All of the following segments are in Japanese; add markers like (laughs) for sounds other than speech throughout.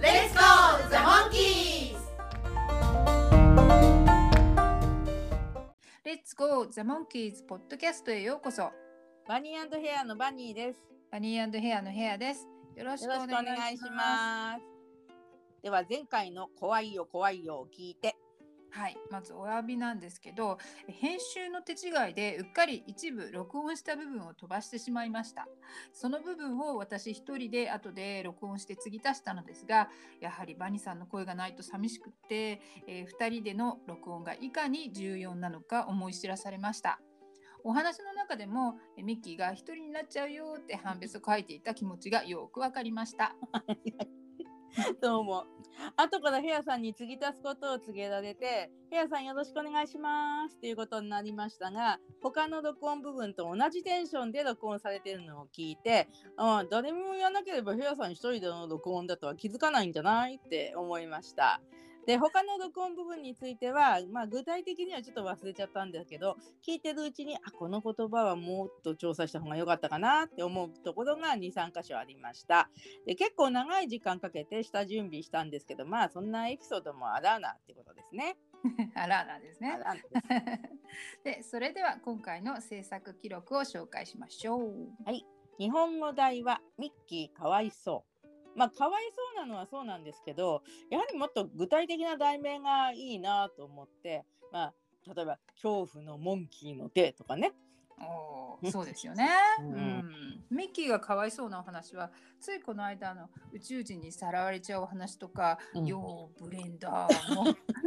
Let's go, the monkeys! レッツゴーザ・モンキーズポッドキャストへようこそ。バニーヘアのバニーです。バニーヘアのヘアです。よろしくおお願いします。では前回の怖いよ怖いよを聞いてはい、まずお詫びなんですけど編集の手違いでうっかり一部録音した部分を飛ばしてしまいました。その部分を私一人で後で録音して継ぎ足したのですがやはりバニさんの声がないと寂しくて、え2人での録音がいかに重要なのか思い知らされました。お話の中でもミッキーが一人になっちゃうよって判別を書いていた気持ちがよくわかりました。(laughs) (laughs) どうも後からヘアさんに継ぎ足すことを告げられてヘアさんよろしくお願いしますっていうことになりましたが他の録音部分と同じテンションで録音されてるのを聞いてあ誰も言わなければヘアさん一人での録音だとは気づかないんじゃないって思いました。で他の録音部分については、まあ、具体的にはちょっと忘れちゃったんだけど聞いてるうちにあこの言葉はもっと調査した方が良かったかなって思うところが23箇所ありました。で結構長い時間かけて下準備したんですけどまあそんなエピソードもあらあなってことですね。(laughs) あらなんですねです (laughs) でそれでは今回の制作記録を紹介しましょう日本語題はミッキーかわいそう。まあかわいそうなのはそうなんですけどやはりもっと具体的な題名がいいなと思ってまあ例えば「恐怖のモンキーの手」とかね。おーそうですよね、ううん。んミッキーがかわいそうなお話はついこの間の宇宙人にさらわれちゃうお話とか、うん。よーブレンダーも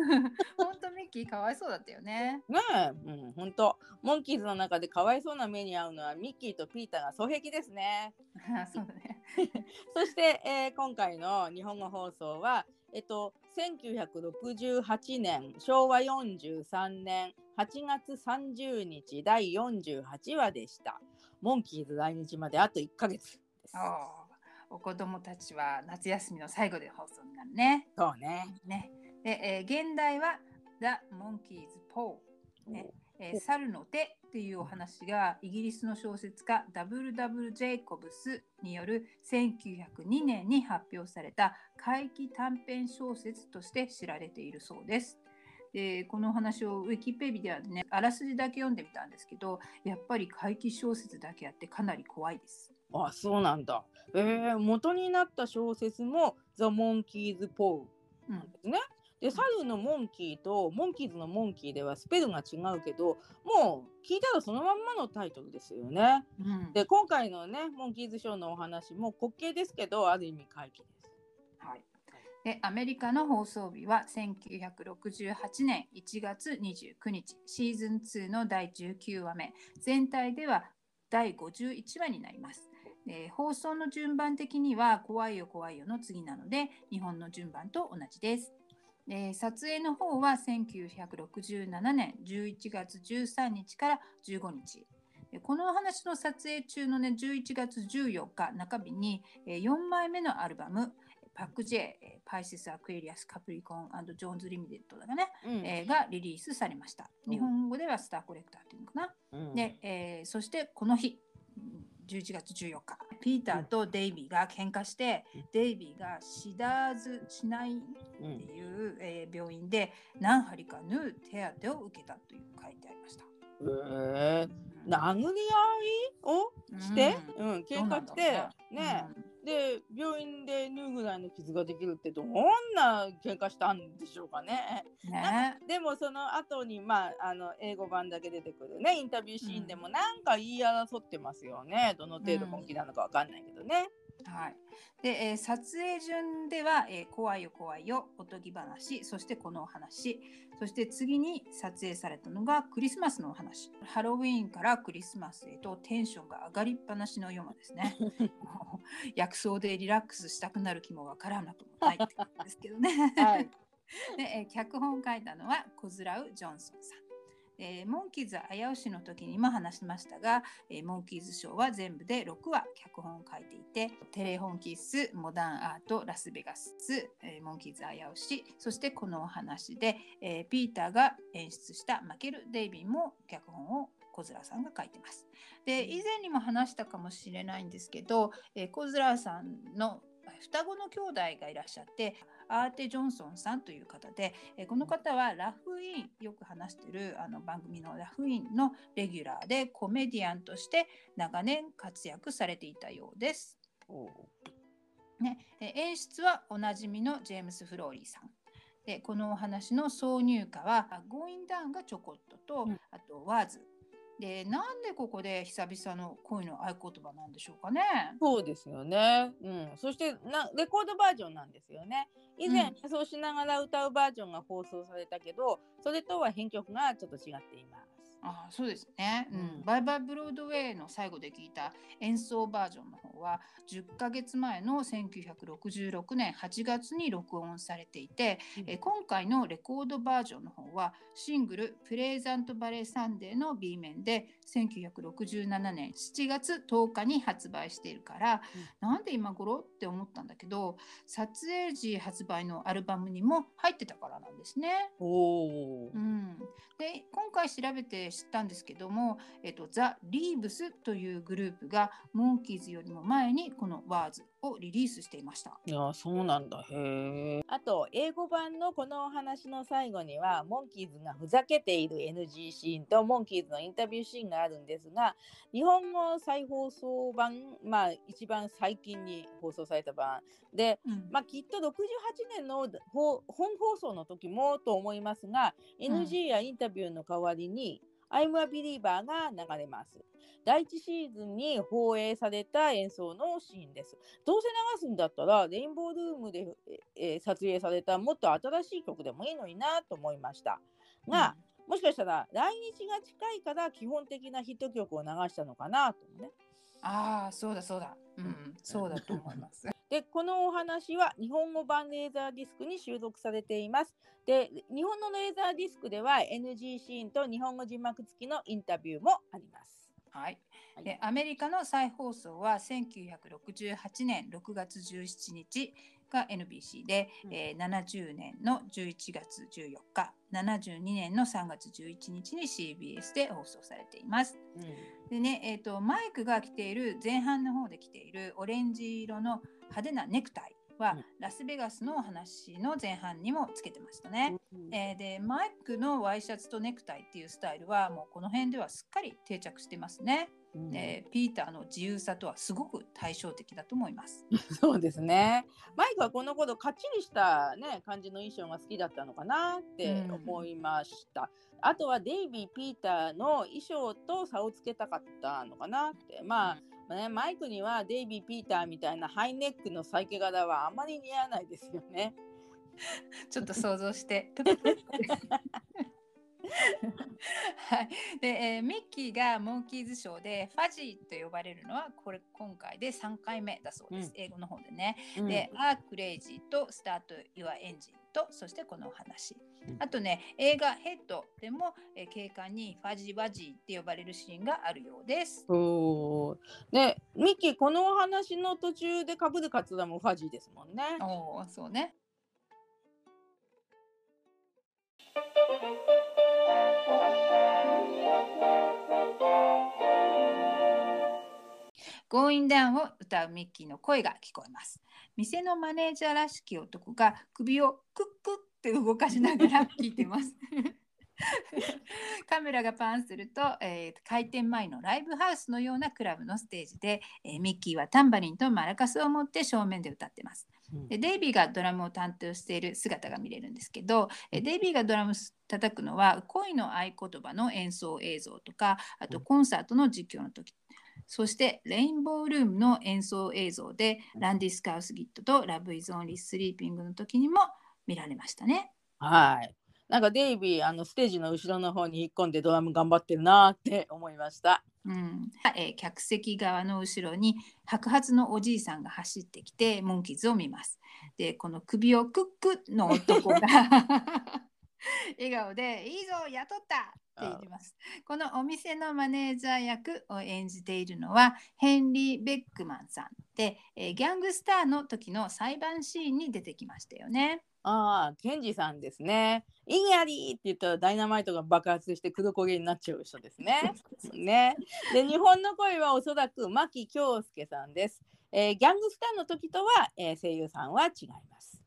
(laughs) 本当ミッキーかわいそうだったよね。ねえ、うん、ほんとモンキーズの中でかわいそうな目に遭うのはミッキーとピーターが双璧ですね。(laughs) そうだね。(laughs) そして、えー今回の日本語放送は、えっと、1968年昭和43年8月30日第48話でした。モンキーズ来日まであと1ヶ月お子供たちは夏休みの最後で放送になるねそうね。ねで、えー現代は The Monkey's Paw ねえー猿の手っていうお話がイギリスの小説家 W.W. ジェイコブスによる1902年に発表された怪奇短編小説として知られているそうです。でこのお話をウィキペディアでねあらすじだけ読んでみたんですけどやっぱり怪奇小説だけあってかなり怖いです。あ、そうなんだ。えー、元になった小説も The Monkey's Paw うんなんですね。で、猿のモンキーとモンキーズのモンキーではスペルが違うけど、もう聞いたらそのまんまのタイトルですよね。うんで、今回のね、モンキーズショーのお話も滑稽ですけど、ある意味怪奇です。でアメリカの放送日は1968年1月29日シーズン2の第19話目全体では第51話になります。放送の順番的には「怖いよ怖いよ」の次なので日本の順番と同じです。撮影の方は1967年11月13日から15日このお話の撮影中のね11月14日中日にえー4枚目のアルバムパック J、えー Pisces, Aquarius, Capricorn Jones Limited だかね、うん。えーがリリースされました。うん。日本語ではスターコレクターっていうのかな。うん。で、えーそしてこの日、うん11月14日、ピーターとデイビーが喧嘩して、うん。デイビーがシダーズしないってうん。いう、えー病院で何針か縫う手当てを受けたという書いてありました。えー、殴り合いをして、うん。喧嘩して？ねで病院で縫うぐらいの傷ができるってどんな喧嘩したんでしょうかね。うんねでもその後にまああの英語版だけ出てくるねインタビューシーンでもなんか言い争ってますよね。どの程度本気なのかわかんないけどね。はい、で、えー撮影順では、えー怖いよ怖いよおとぎ話そしてこのお話そして次に撮影されたのがクリスマスのお話ハロウィーンからクリスマスへとテンションが上がりっぱなしのヨマですね (laughs) 薬草でリラックスしたくなる気もわからなくもないって感じですけどね。はい (laughs) でえー脚本を書いたのはコズラウ・ジョンソンさん。えーモンキーズ危うしの時にも話しましたが、えーモンキーズショーは全部で6話脚本を書いていてテレフォンキースモダンアートラスベガス、えーモンキーズ危うしそしてこのお話で、えーピーターが演出したマケル・デイビンも脚本を小面さんが書いてます。で以前にも話したかもしれないんですけど、えー、小面さんの双子の兄弟がいらっしゃってアーテ・ジョンソンさんという方で、えーこの方はラフインよく話してるあの番組のラフインのレギュラーでコメディアンとして長年活躍されていたようです。おね、えー演出はおなじみのジェームス・フローリーさん。でこのお話の挿入歌は「ゴーインダウン」がちょこっとと、うんあと「ワーズ」でなんでここで久々の恋の合言葉なんでしょうかね。そうですよね。うん。そしてなレコードバージョンなんですよね。以前うん演奏しながら歌うバージョンが放送されたけど、それとは編曲がちょっと違っています。あそうですね、うんうんバイバイブロードウェイの最後で聞いた演奏バージョンの方は10ヶ月前の1966年8月に録音されていて、うんえ今回のレコードバージョンの方はシングル「プレゼントバレーサンデー」の B 面で1967年7月10日に発売しているから、なんで今頃って思ったんだけど撮影時発売のアルバムにも入ってたからなんですね。おおう。ん、で今回調べて知ったんですけども、えっと、ザ・リーブスというグループがモンキーズよりも前にこのワーズをリリースしていました。いやそうなんだへえ。あと英語版のこのお話の最後にはモンキーズがふざけている NG シーンとモンキーズのインタビューシーンがあるんですが日本語再放送版まあ一番最近に放送された版でうんまあきっと68年のほ本放送の時もと思いますが、うん NG やインタビューの代わりに I'm a Believer が流れます。第1シーズンに放映された演奏のシーンです。どうせ流すんだったらレインボールームで、えー撮影されたもっと新しい曲でもいいのになと思いました。が、もしかしたら来日が近いから基本的なヒット曲を流したのかなとね。ああそうだそうだ、うん、そうだと思います。でこのお話は日本語版レーザーディスクに収録されています。で日本のレーザーディスクでは NG シーンと日本語字幕付きのインタビューもあります。はいはいでアメリカの再放送は1968年6月17日が NBC で、うんえー70年の11月14日72年の3月11日に CBS で放送されています。うんでね、えー、とマイクが着ている前半の方で着ているオレンジ色の派手なネクタイは、うんラスベガスのお話の前半にもつけてましたね。うんえーでマイクのワイシャツとネクタイっていうスタイルはもうこの辺ではすっかり定着してますね。うんえーピーターの自由さとはすごく対照的だと思います。(laughs) そうですね。マイクはこの頃かっちりしたね感じの衣装が好きだったのかなってうん思いました。あとはデイビー・ピーターの衣装と差をつけたかったのかなって。まあ、ね、マイクにはデイビー・ピーターみたいなハイネックのサイケ柄はあまり似合わないですよね。(laughs) ちょっと想像して。(laughs) (laughs) はい、で、えーミッキーがモンキーズショーでファジーと呼ばれるのはこれ今回で3回目だそうです、うん英語の方でね。うんで、アークレイジーと Start Your Engine とそしてこのお話うん。あとね映画ヘッドでも、えー警官にファジワジーって呼ばれるシーンがあるようです。おーでミッキーこのお話の途中でかぶるカツラもファジーですもんね。おお、そうね。ゴーインダウンを歌うミッキーの声が聞こえます。店のマネージャーらしき男が首をクックって動かしながら聞いてます。(laughs) カメラがパンすると、えー開店前のライブハウスのようなクラブのステージで、えーミッキーはタンバリンとマラカスを持って正面で歌ってます。うんでデイビーがドラムを担当している姿が見れるんですけどえデイビーがドラム叩くのは恋の合言葉の演奏映像とかあとコンサートの実況の時そしてレインボールームの演奏映像でランディ・スカウスギットとラブ・イズ・オンリー・スリーピングの時にも見られましたね。はい。なんかデイビーあのステージの後ろの方に引っ込んでドラム頑張ってるなーって思いました。うんえー客席側の後ろに白髪のおじいさんが走ってきてモンキーズを見ます。でこの首をクックの男が笑顔で「いいぞ雇った!」って言います。このお店のマネージャー役を演じているのはヘンリー・ベックマンさんで、えーギャングスターの時の裁判シーンに出てきましたよね。ああ、ケンジさんですね。インヤリーって言ったらダイナマイトが爆発して黒焦げになっちゃう人ですね。ね。で、日本の声はおそらく牧京介さんです。えーギャングスターの時とは、えー声優さんは違います。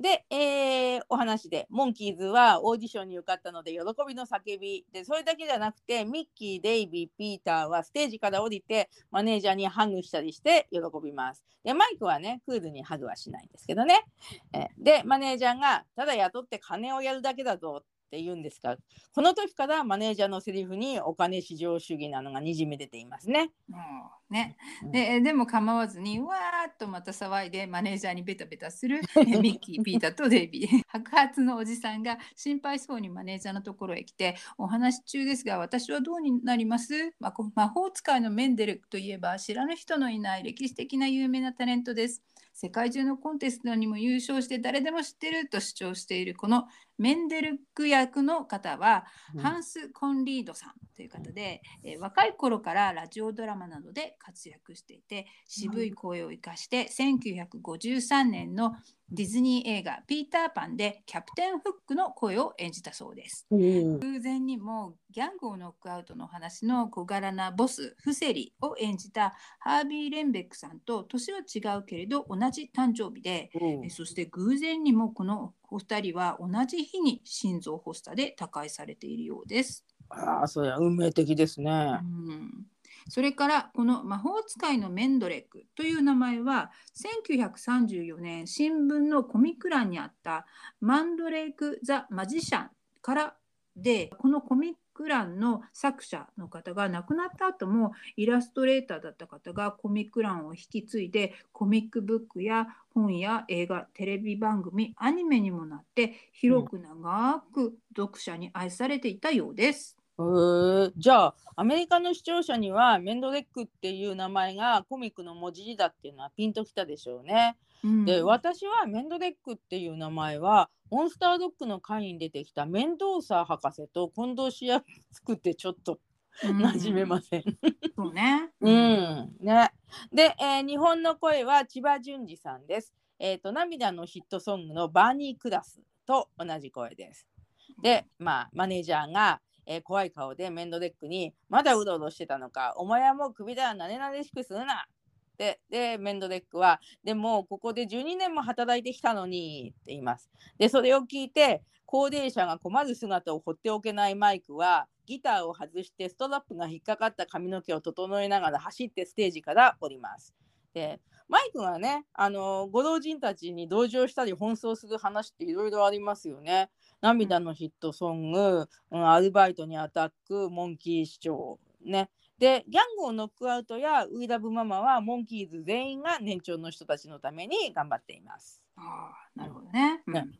で、えーお話でモンキーズはオーディションに受かったので喜びの叫び。でそれだけじゃなくてミッキーデイビーピーターはステージから降りてマネージャーにハグしたりして喜びます。でマイクはねクールにハグはしないんですけどね、えでマネージャーがただ雇って金をやるだけだぞ。って言うんですがこの時からマネージャーのセリフにお金至上主義なのがにじみ出ていますね。もうんででも構わずにわーっとまた騒いでマネージャーにベタベタするえ (laughs) ミッキー、ピーターとデイビー。白髪のおじさんが心配そうにマネージャーのところへ来てお話し中ですが私はどうになります、ま魔法使いのメンデルクといえば知らぬ人のいない歴史的な有名なタレントです。世界中のコンテストにも優勝して誰でも知ってると主張しているこのメンデルク役の方はうん。ハンス・コンリードさんという方で、えー若い頃からラジオドラマなどで活躍していて渋い声を生かして1953年のディズニー映画「ピーター・パン」でキャプテン・フックの声を演じたそうです。うん偶然にもギャングをノックアウトの話の小柄なボスフセリを演じたハービー・レンベックさんと年は違うけれど同じ誕生日でえそして偶然にもこのお二人は同じ日に心臓発作で他界されているようです。ああそれは運命的ですね。うんそれからこの魔法使いのメンドレックという名前は1934年新聞のコミック欄にあったマンドレーク・ザ・マジシャンからでこのコミック欄の作者の方が亡くなった後もイラストレーターだった方がコミック欄を引き継いでコミックブックや本や映画テレビ番組アニメにもなって広く長く読者に愛されていたようです。へーじゃあアメリカの視聴者にはメンドレックっていう名前がコミックの文字字だっていうのはピンときたでしょうね。うんで私はメンドレックっていう名前はモンスタードッグの会に出てきたメンドーサー博士と混同しやすくてちょっと馴染めません。そうね。(laughs) うん、ね。で、えー日本の声は千葉淳二さんです。えっ、と涙のヒットソングのバーニークラスと同じ声です。で、まあマネージャーが、えー怖い顔でメンドレックにまだうろうろしてたのか、お前はもう首だなねなでしくするな。ででメンドレックはでもここで12年も働いてきたのにって言います。でそれを聞いて高齢者が困る姿を放っておけないマイクはギターを外してストラップが引っかかった髪の毛を整えながら走ってステージから降ります。でマイクがねあのご老人たちに同情したり奔走する話っていろいろありますよね。涙のヒットソング、うん、アルバイトにアタックモンキー市長ね。でギャングをノックアウトやウィラブママはモンキーズ全員が年長の人たちのために頑張っています。ああ、なるほどね。ねうん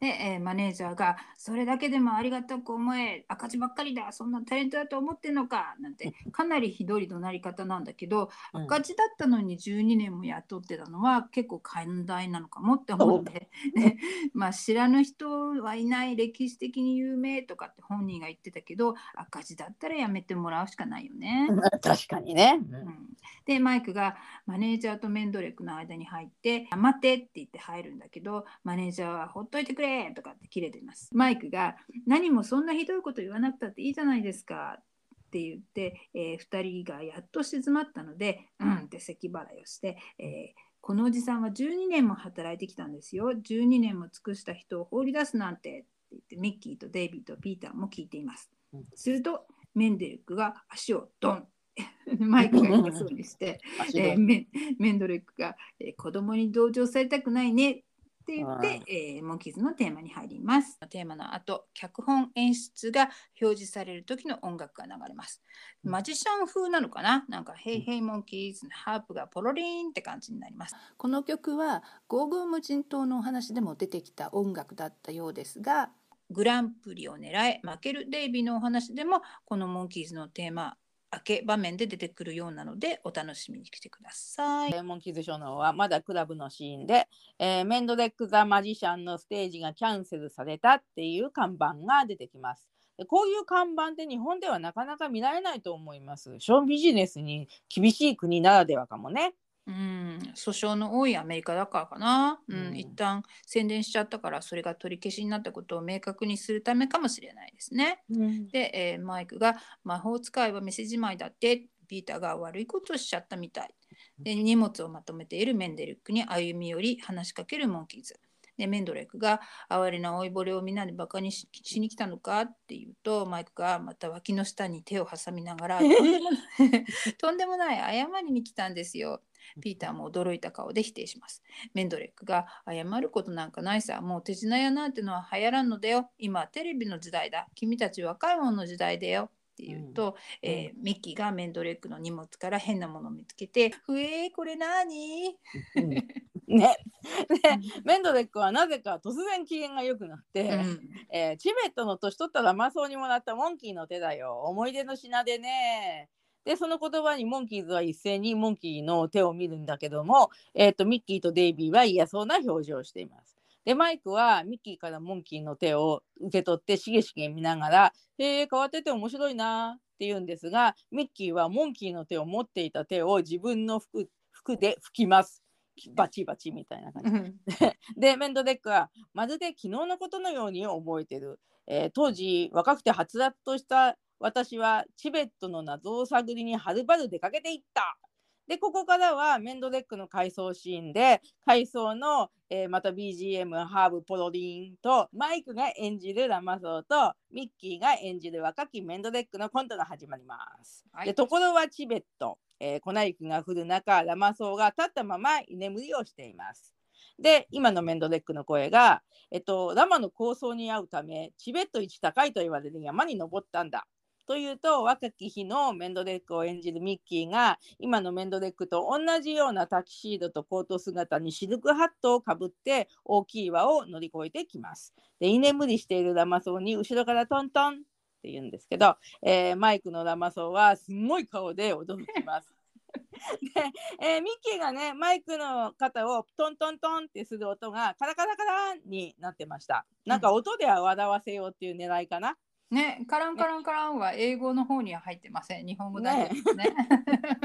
で、えーマネージャーが「それだけでもありがたく思え赤字ばっかりだそんなタレントだと思ってんのか」なんてかなりひどい怒鳴り方なんだけど、うん。赤字だったのに12年も雇ってたのは結構寛大なのかもって思って、(laughs) ねまあ、知らぬ人はいない歴史的に有名とかって本人が言ってたけど赤字だったらやめてもらうしかないよね。確かにね。うん。でマイクがマネージャーとメンドレックの間に入って「待って」って言って入るんだけどマネージャーは「ほっといてくれ」とかって切れています。マイクが「何もそんなひどいこと言わなくたっていいじゃないですか」って言って、え2人がやっと静まったので「うん」って咳払いをして、えーこのおじさんは12年も働いてきたんですよ。12年も尽くした人を放り出すなんてって言ってミッキーとデイビーとピーターも聞いていますうん。するとメンデレックが足をドン (laughs) マイクが痛そうにして、えーメメンドレックが、えー子供に同情されたくないねって言って、えーモンキーズのテーマに入ります。テーマの後、脚本演出が表示される時の音楽が流れます。うんマジシャン風なのかな？なんか、ヘイヘイモンキーズのハープがポロリーンって感じになります。この曲は、ゴーゴー無人島のお話でも出てきた音楽だったようですが、グランプリを狙え負けるデイビーのお話でもこのモンキーズのテーマ明け場面で出てくるようなのでお楽しみに来てください。モンキーズショーのはまだクラブのシーンで、えーメンドレック・ザ・マジシャンのステージがキャンセルされたっていう看板が出てきます。でこういう看板って日本ではなかなか見られないと思います。ショービジネスに厳しい国ならではかもね。うん、訴訟の多いアメリカだからかな、うんうん一旦宣伝しちゃったからそれが取り消しになったことを明確にするためかもしれないですね。で、えーマイクが「魔法使いは店じまいだって」ピーターが悪いことをしちゃったみたい。で荷物をまとめているメンデレックに歩み寄り話しかけるモンキーズ。でメンドレックが「哀れな老いぼれをみんなでバカにししに来たのか?」って言うとマイクがまた脇の下に手を挟みながら「(laughs) とんでもないとんでもない謝りに来たんですよ」ピーターも驚いた顔で否定します。メンドレックが謝ることなんかないさ。もう手品屋なんてのは流行らんのだよ。今はテレビの時代だ。君たち若い者の時代だよ。って言うと、えーミッキーがメンドレックの荷物から変なものを見つけて「ふえーこれ何?うん (laughs) ね。でメンドレックはなぜか突然機嫌が良くなって、うんえーチベットの年取ったらマソーにもらったモンキーの手だよ。思い出の品でね。で、その言葉にモンキーズは一斉にモンキーの手を見るんだけども、えー、とミッキーとデイビーは嫌そうな表情をしています。で、マイクはミッキーからモンキーの手を受け取ってしげしげ見ながら、へえ、変わってて面白いなって言うんですが、ミッキーはモンキーの手を持っていた手を自分の服服で拭きます。バチバチみたいな感じ。うん (laughs) でメンドデックはまるで昨日のことのように覚えてる、えー当時若くてはつらつとした私はチベットの謎を探りにはるばる出かけていったでここからはメンドデックの回想シーンで回想の、えーまた BGM ハーブポロリンとマイクが演じるラマソーとミッキーが演じる若きメンドデックのコントが始まります。はいでところはチベット、えー粉雪が降る中ラマソーが立ったまま居眠りをしています。で今のメンドレックの声が、えっと、ラマの構想に合うためチベット一高いと言われる山に登ったんだ。というと若き日のメンドレックを演じるミッキーが今のメンドレックと同じようなタキシードとコート姿にシルクハットをかぶって大きい岩を乗り越えてきます。で居眠りしているラマソーに後ろからトントンって言うんですけど、えーマイクのラマソーはすごい顔で驚きます。で、えーミッキーがねマイクの肩をトントントンってする音がカラカラカラになってました。なんか音で笑わせようっていう狙いかな。ね、カランカランカランは英語の方には入ってません。日本語だけですね。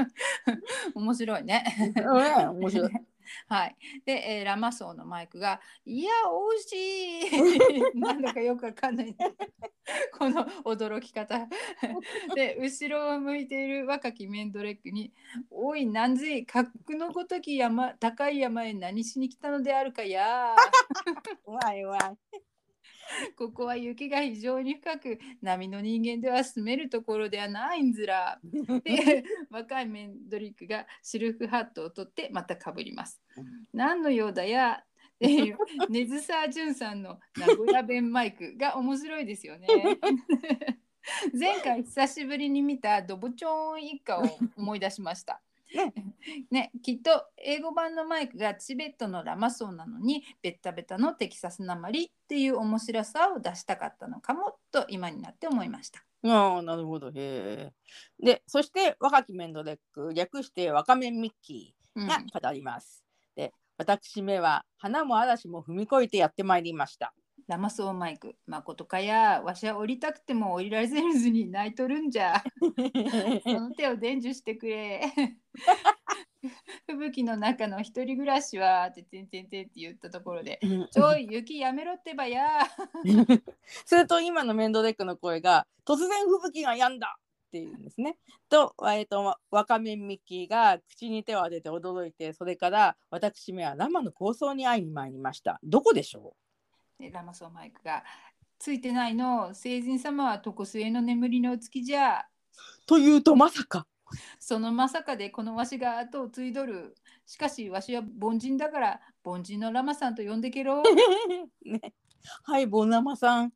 (laughs) 面白いね。ね面白い。(laughs) はい。で、えーラマソーのマイクが、いや、惜しい (laughs) なんだかよくわかんない、ね。この驚き方。で、後ろを向いている若きメンドレックに、おい、なんぜい、格のごとき山、高い山へ何しに来たのであるかや。うまいうまい。(laughs) ここは雪が非常に深く、波の人間では住めるところではないんずら。(laughs) で若いメンドリックがシルクハットを取ってまたかぶります。何のようだや？(laughs) っていう根津沢淳さんの名古屋弁マイクが面白いですよね。前回久しぶりに見たドボチョーン一家を思い出しました。(laughs) ね、きっと英語版のマイクがチベットのラマソーなのにベッタベタのテキサスなまりっていう面白さを出したかったのかもと今になって思いました。ああ、なるほど。へえ。で、そして若きメンドレック、略して若面ミッキうんーが語ります。で、私めは花も嵐も踏み越えてやってまいりました。ラマソーマイク、まことかや、わしは降りたくても降りられずに泣いとるんじゃ。(laughs) その手を伝授してくれ。(laughs) 吹雪の中の一人暮らしは、ててんてんてんって言ったところで、ちょい、雪やめろってばや。(laughs) すると今のメンドレックの声が突然吹雪が止んだっていうんですね。と,、えー、と若面ミッキーが口に手を当てて驚いてそれから私めはラマの構想に会いに参りました。どこでしょでラマソーマイクが、ついてないの、聖人様は床末の眠りのお月じゃ。うというとまさか。そのまさかでこのわしが後を継いどる。しかしわしは凡人だから、凡人のラマさんと呼んでけろ。(laughs) ね、はい、ボンナマさん。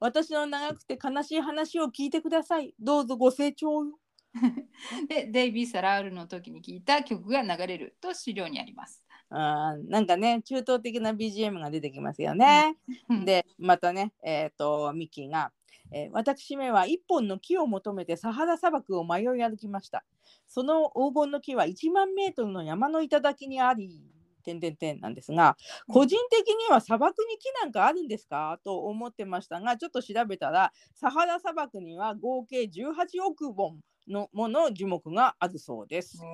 私の長くて悲しい話を聞いてください。どうぞご清聴よ。(laughs) で、デイビー・サラールの時に聞いた曲が流れると資料にあります。あーなんかね、中東的な BGM が出てきますよね。うん、で、またね、えっ、と、ミッキーが、えー私めは一本の木を求めてサハラ砂漠を迷い歩きました。その黄金の木は1万メートルの山の頂にあり、点々点なんですが、個人的には砂漠に木なんかあるんですか？と思ってましたが、ちょっと調べたら、サハラ砂漠には合計18億本のもの樹木があるそうです。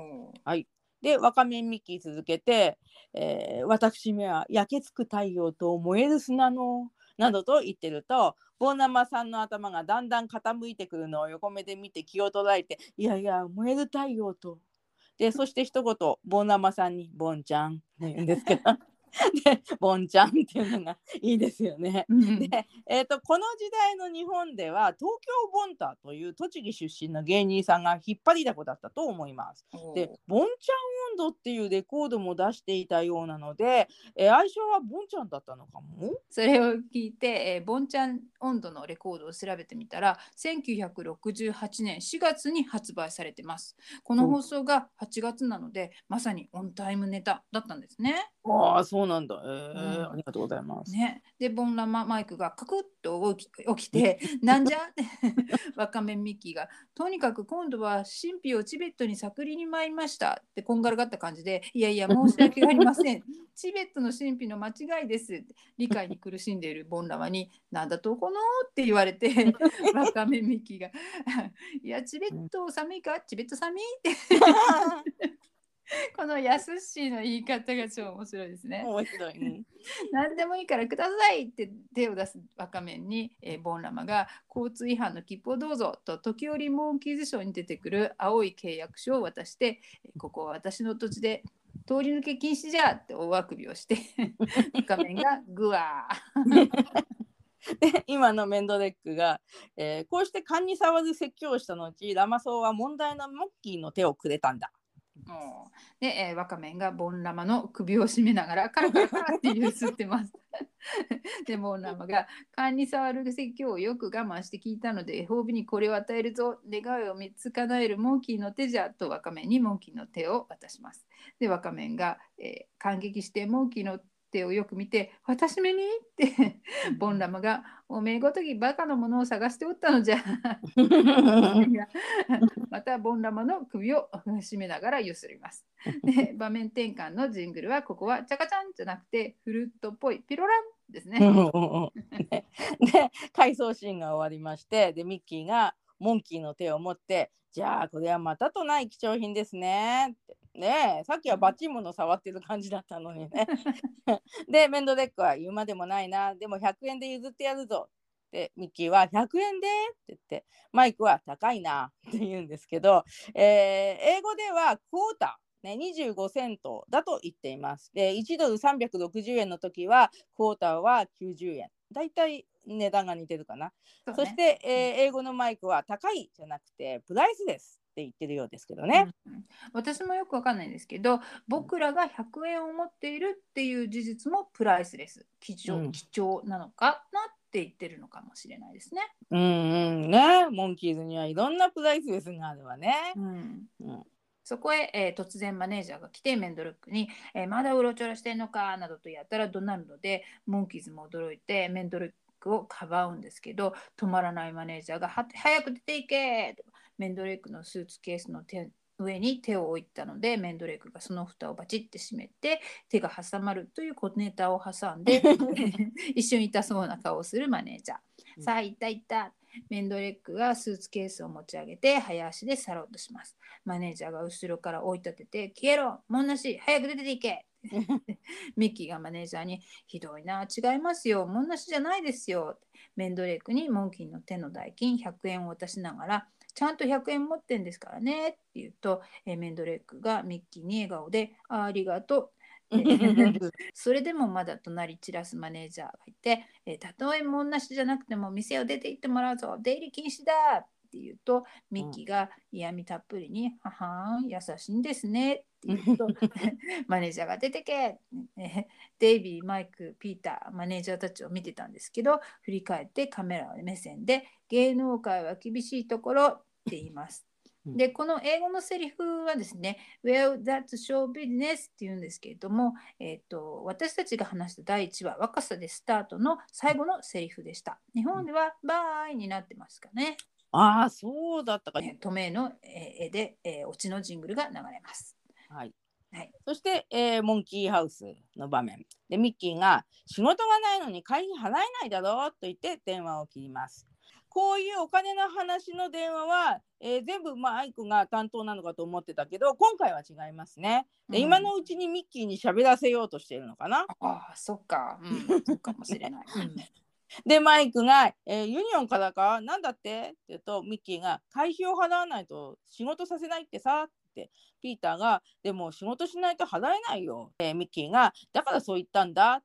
で、ワカメミッキー続けて、えー私めは焼けつく太陽と燃える砂の、などと言ってると、ボーナマさんの頭がだんだん傾いてくるのを横目で見て気を捉えて、いやいや、燃える太陽と。で、そして一言、ボーナマさんに、ボンちゃんって言うんですけど、(laughs) で、ボンちゃんっていうのがいいですよね。うんで、えー、とこの時代の日本では東京ボンタという栃木出身の芸人さんが引っ張りだこだったと思います。で「ボンちゃん温度」っていうレコードも出していたようなので、えー愛称はボンちゃんだったのかも？それを聞いて、えーボンちゃん温度のレコードを調べてみたら1968年4月に発売されてますこの放送が8月なのでまさにオンタイムネタだったんですねああそうなんだ、えーうんありがとうございます。ねでボンラママイクがカクッと起き (laughs) 起きて「なんじゃ?」ってワカメンミッキーが「とにかく今度は神秘をチベットに探りに参りました」ってこんがらがった感じで「いやいや (laughs) 申し訳ありませんチベットの神秘の間違いです」って理解に苦しんでいるボンラマに「なんだとこの?」って言われて (laughs) ワカメンミッキーが「いやチベット寒いか？チベット寒い?」って (laughs) このやすっしーの言い方が超面白いですね。面白い。うん (laughs) 何でもいいからくださいって手を出す若面に、えーボンラマが交通違反の切符をどうぞと時折モンキーズショーに出てくる青い契約書を渡してえーここは私の土地で通り抜け禁止じゃって大あくびをして (laughs) 若面がグワで今のメンドレックが、えーこうして勘に触る説教をした後ラマソーは問題のモッキーの手をくれたんだ。もうで、えー、若面がボンラマの首を絞めながらカラカラカラって揺すってます。(laughs) でボンラマが勘に触る説教をよく我慢して聞いたので褒美にこれを与えるぞ願いを3つ叶えるモンキーの手じゃと若面にモンキーの手を渡します。で若面が、えー感激してモンキーの手をよく見て「私めに?」ってボンラマが「おめえごときバカのものを探しておったのじゃ」(laughs) またボンラマの首を絞めながらゆすります。で場面転換のジングルはここはチャカチャンじゃなくてフルートっぽいピロランですね。でで回想シーンが終わりましてでミッキーがモンキーの手を持って「じゃあこれはまたとない貴重品ですね」ってねえさっきはバチモノ触ってる感じだったのにね。(laughs) でメンドレックは言うまでもないなでも100円で譲ってやるぞ。でミッキーは100円でって言ってマイクは高いなって言うんですけど、えー英語ではクォーター、ね、25セントだと言っています。で1ドル360円の時はクォーターは90円。だいたい値段が似てるかな。そうねそして、えー英語のマイクは高いじゃなくてプライスですって言ってるようですけどね。うん私もよくわかんないんですけど僕らが100円を持っているっていう事実もプライスレス貴重,、うん貴重なのかなって言ってるのかもしれないですね。うんうんね。モンキーズにはいろんなプライスレスがあるわね。うんうんそこへ、えー突然マネージャーが来てメンドルックに、えーまだうろちょろしてんのかなどとやったら怒鳴るのでモンキーズも驚いてメンドルックをかばうんですけど止まらないマネージャーが早く出ていけとメンドレックのスーツケースの手上に手を置いたのでメンドレックがその蓋をバチッて閉めて手が挟まるという小ネタを挟んで一瞬痛そうな顔をするマネージャー。うんさあいったいったメンドレックがスーツケースを持ち上げて早足で去ろうとします。マネージャーが後ろから追い立てて消えろもんなし早く出ていけミッキーがマネージャーにひどいな違いますよ。もんなしじゃないですよ。メンドレックにモンキーの手の代金100円を渡しながらちゃんと100円持ってんですからねって言うと、えメンドレックがミッキーに笑顔でありがとう。(laughs) それでもまだ隣散らすマネージャーがいて、えたとえもんなしじゃなくても店を出て行ってもらうぞ。出入り禁止だ。って言うとミッキーが嫌味たっぷりに「ははん優しいんですね」って言うと (laughs) マネージャーが出てけ、え (laughs) ーデイビーマイクピーターマネージャーたちを見てたんですけど振り返ってカメラ目線で「芸能界は厳しいところ」って言います。でこの英語のセリフはですね「Well, that's show business」っていうんですけれども、えーと、私たちが話した第1話「若さでスタート」の最後のセリフでした。日本では「バイ」になってますかね。ああそうだったか、ね。トメの絵で、えー、オチのジングルが流れます。はい。はい、そして、えー、モンキーハウスの場面でミッキーが「仕事がないのに会費払えないだろ」と言って電話を切ります。こういうお金の話の電話は、えー、全部マイクが担当なのかと思ってたけど今回は違いますね。で、うん、今のうちにミッキーに喋らせようとしてるのかな。ああそっか、うん、そうかもしれない。でマイクが、えー、ユニオンからか？なんだって?」って言うとミッキーが「会費を払わないと仕事させないってさ」ってピーターが「でも仕事しないと払えないよ」えー、ミッキーが「だからそう言ったんだ」っ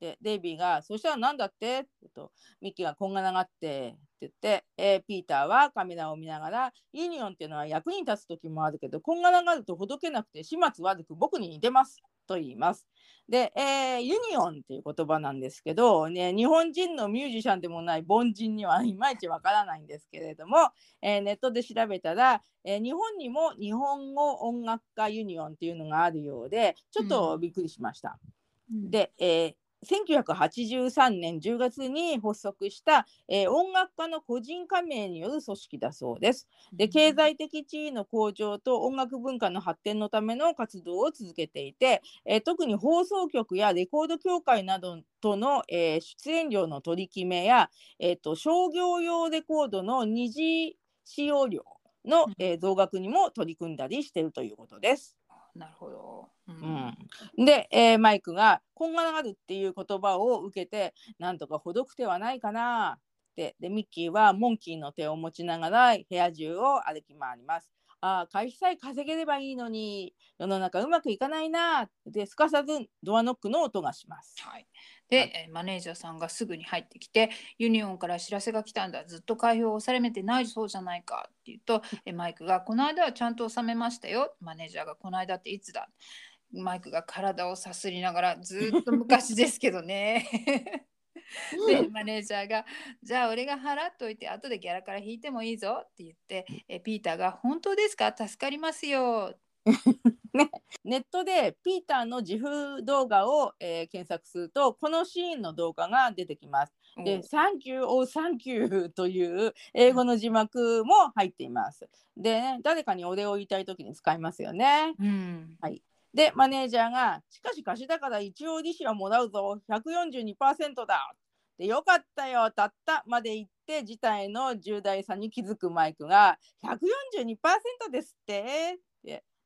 てデイビーが「そしたらなんだって?」って言うとミッキーがこんがらがってって言って、えー、ピーターはカメラを見ながらユニオンっていうのは役に立つ時もあるけどこんがらがるとほどけなくて始末悪く僕に似てます。と言います。で、えー、ユニオンっていう言葉なんですけど、ね、日本人のミュージシャンでもない凡人にはいまいちわからないんですけれども、えー、ネットで調べたら、えー、日本にも日本語音楽家ユニオンっていうのがあるようでちょっとびっくりしました。うん、で、え1983年10月に発足した、えー、音楽家の個人加盟による組織だそうです。で経済的地位の向上と音楽文化の発展のための活動を続けていて、えー、特に放送局やレコード協会などとの、えー、出演料の取り決めや、えーと、商業用レコードの二次使用料の、え増額にも取り組んだりしているということです。なるほど。うん、で、えー、マイクが「こんがらがる」っていう言葉を受けてなんとかほどく手はないかなってでミッキーはモンキーの手を持ちながら部屋中を歩き回ります。ああ会費さえ稼げればいいのに世の中うまくいかないなですかさずドアノックの音がします。はいで、マネージャーさんがすぐに入ってきてユニオンから知らせが来たんだ。ずっと開票をされめてないそうじゃないかって言うとマイクがこの間はちゃんと収めましたよ。マネージャーがこの間っていつだマイクが体をさすりながらずっと昔ですけどね。でマネージャーが「じゃあ俺が払っといて後でギャラから引いてもいいぞ」って言ってえピーターが「本当ですか？助かりますよ」(laughs) ね、ネットでピーターの GIF動画を、えー、検索するとこのシーンの動画が出てきます。で「サンキューオーサンキュー」という英語の字幕も入っています。で、ね、誰かにお礼を言いたい時に使いますよね。うん、はい、でマネージャーが「しかし貸しだから一応利子はもらうぞ。142%だ」でよかったよたったまで言って事態の重大さに気づくマイクが142%ですって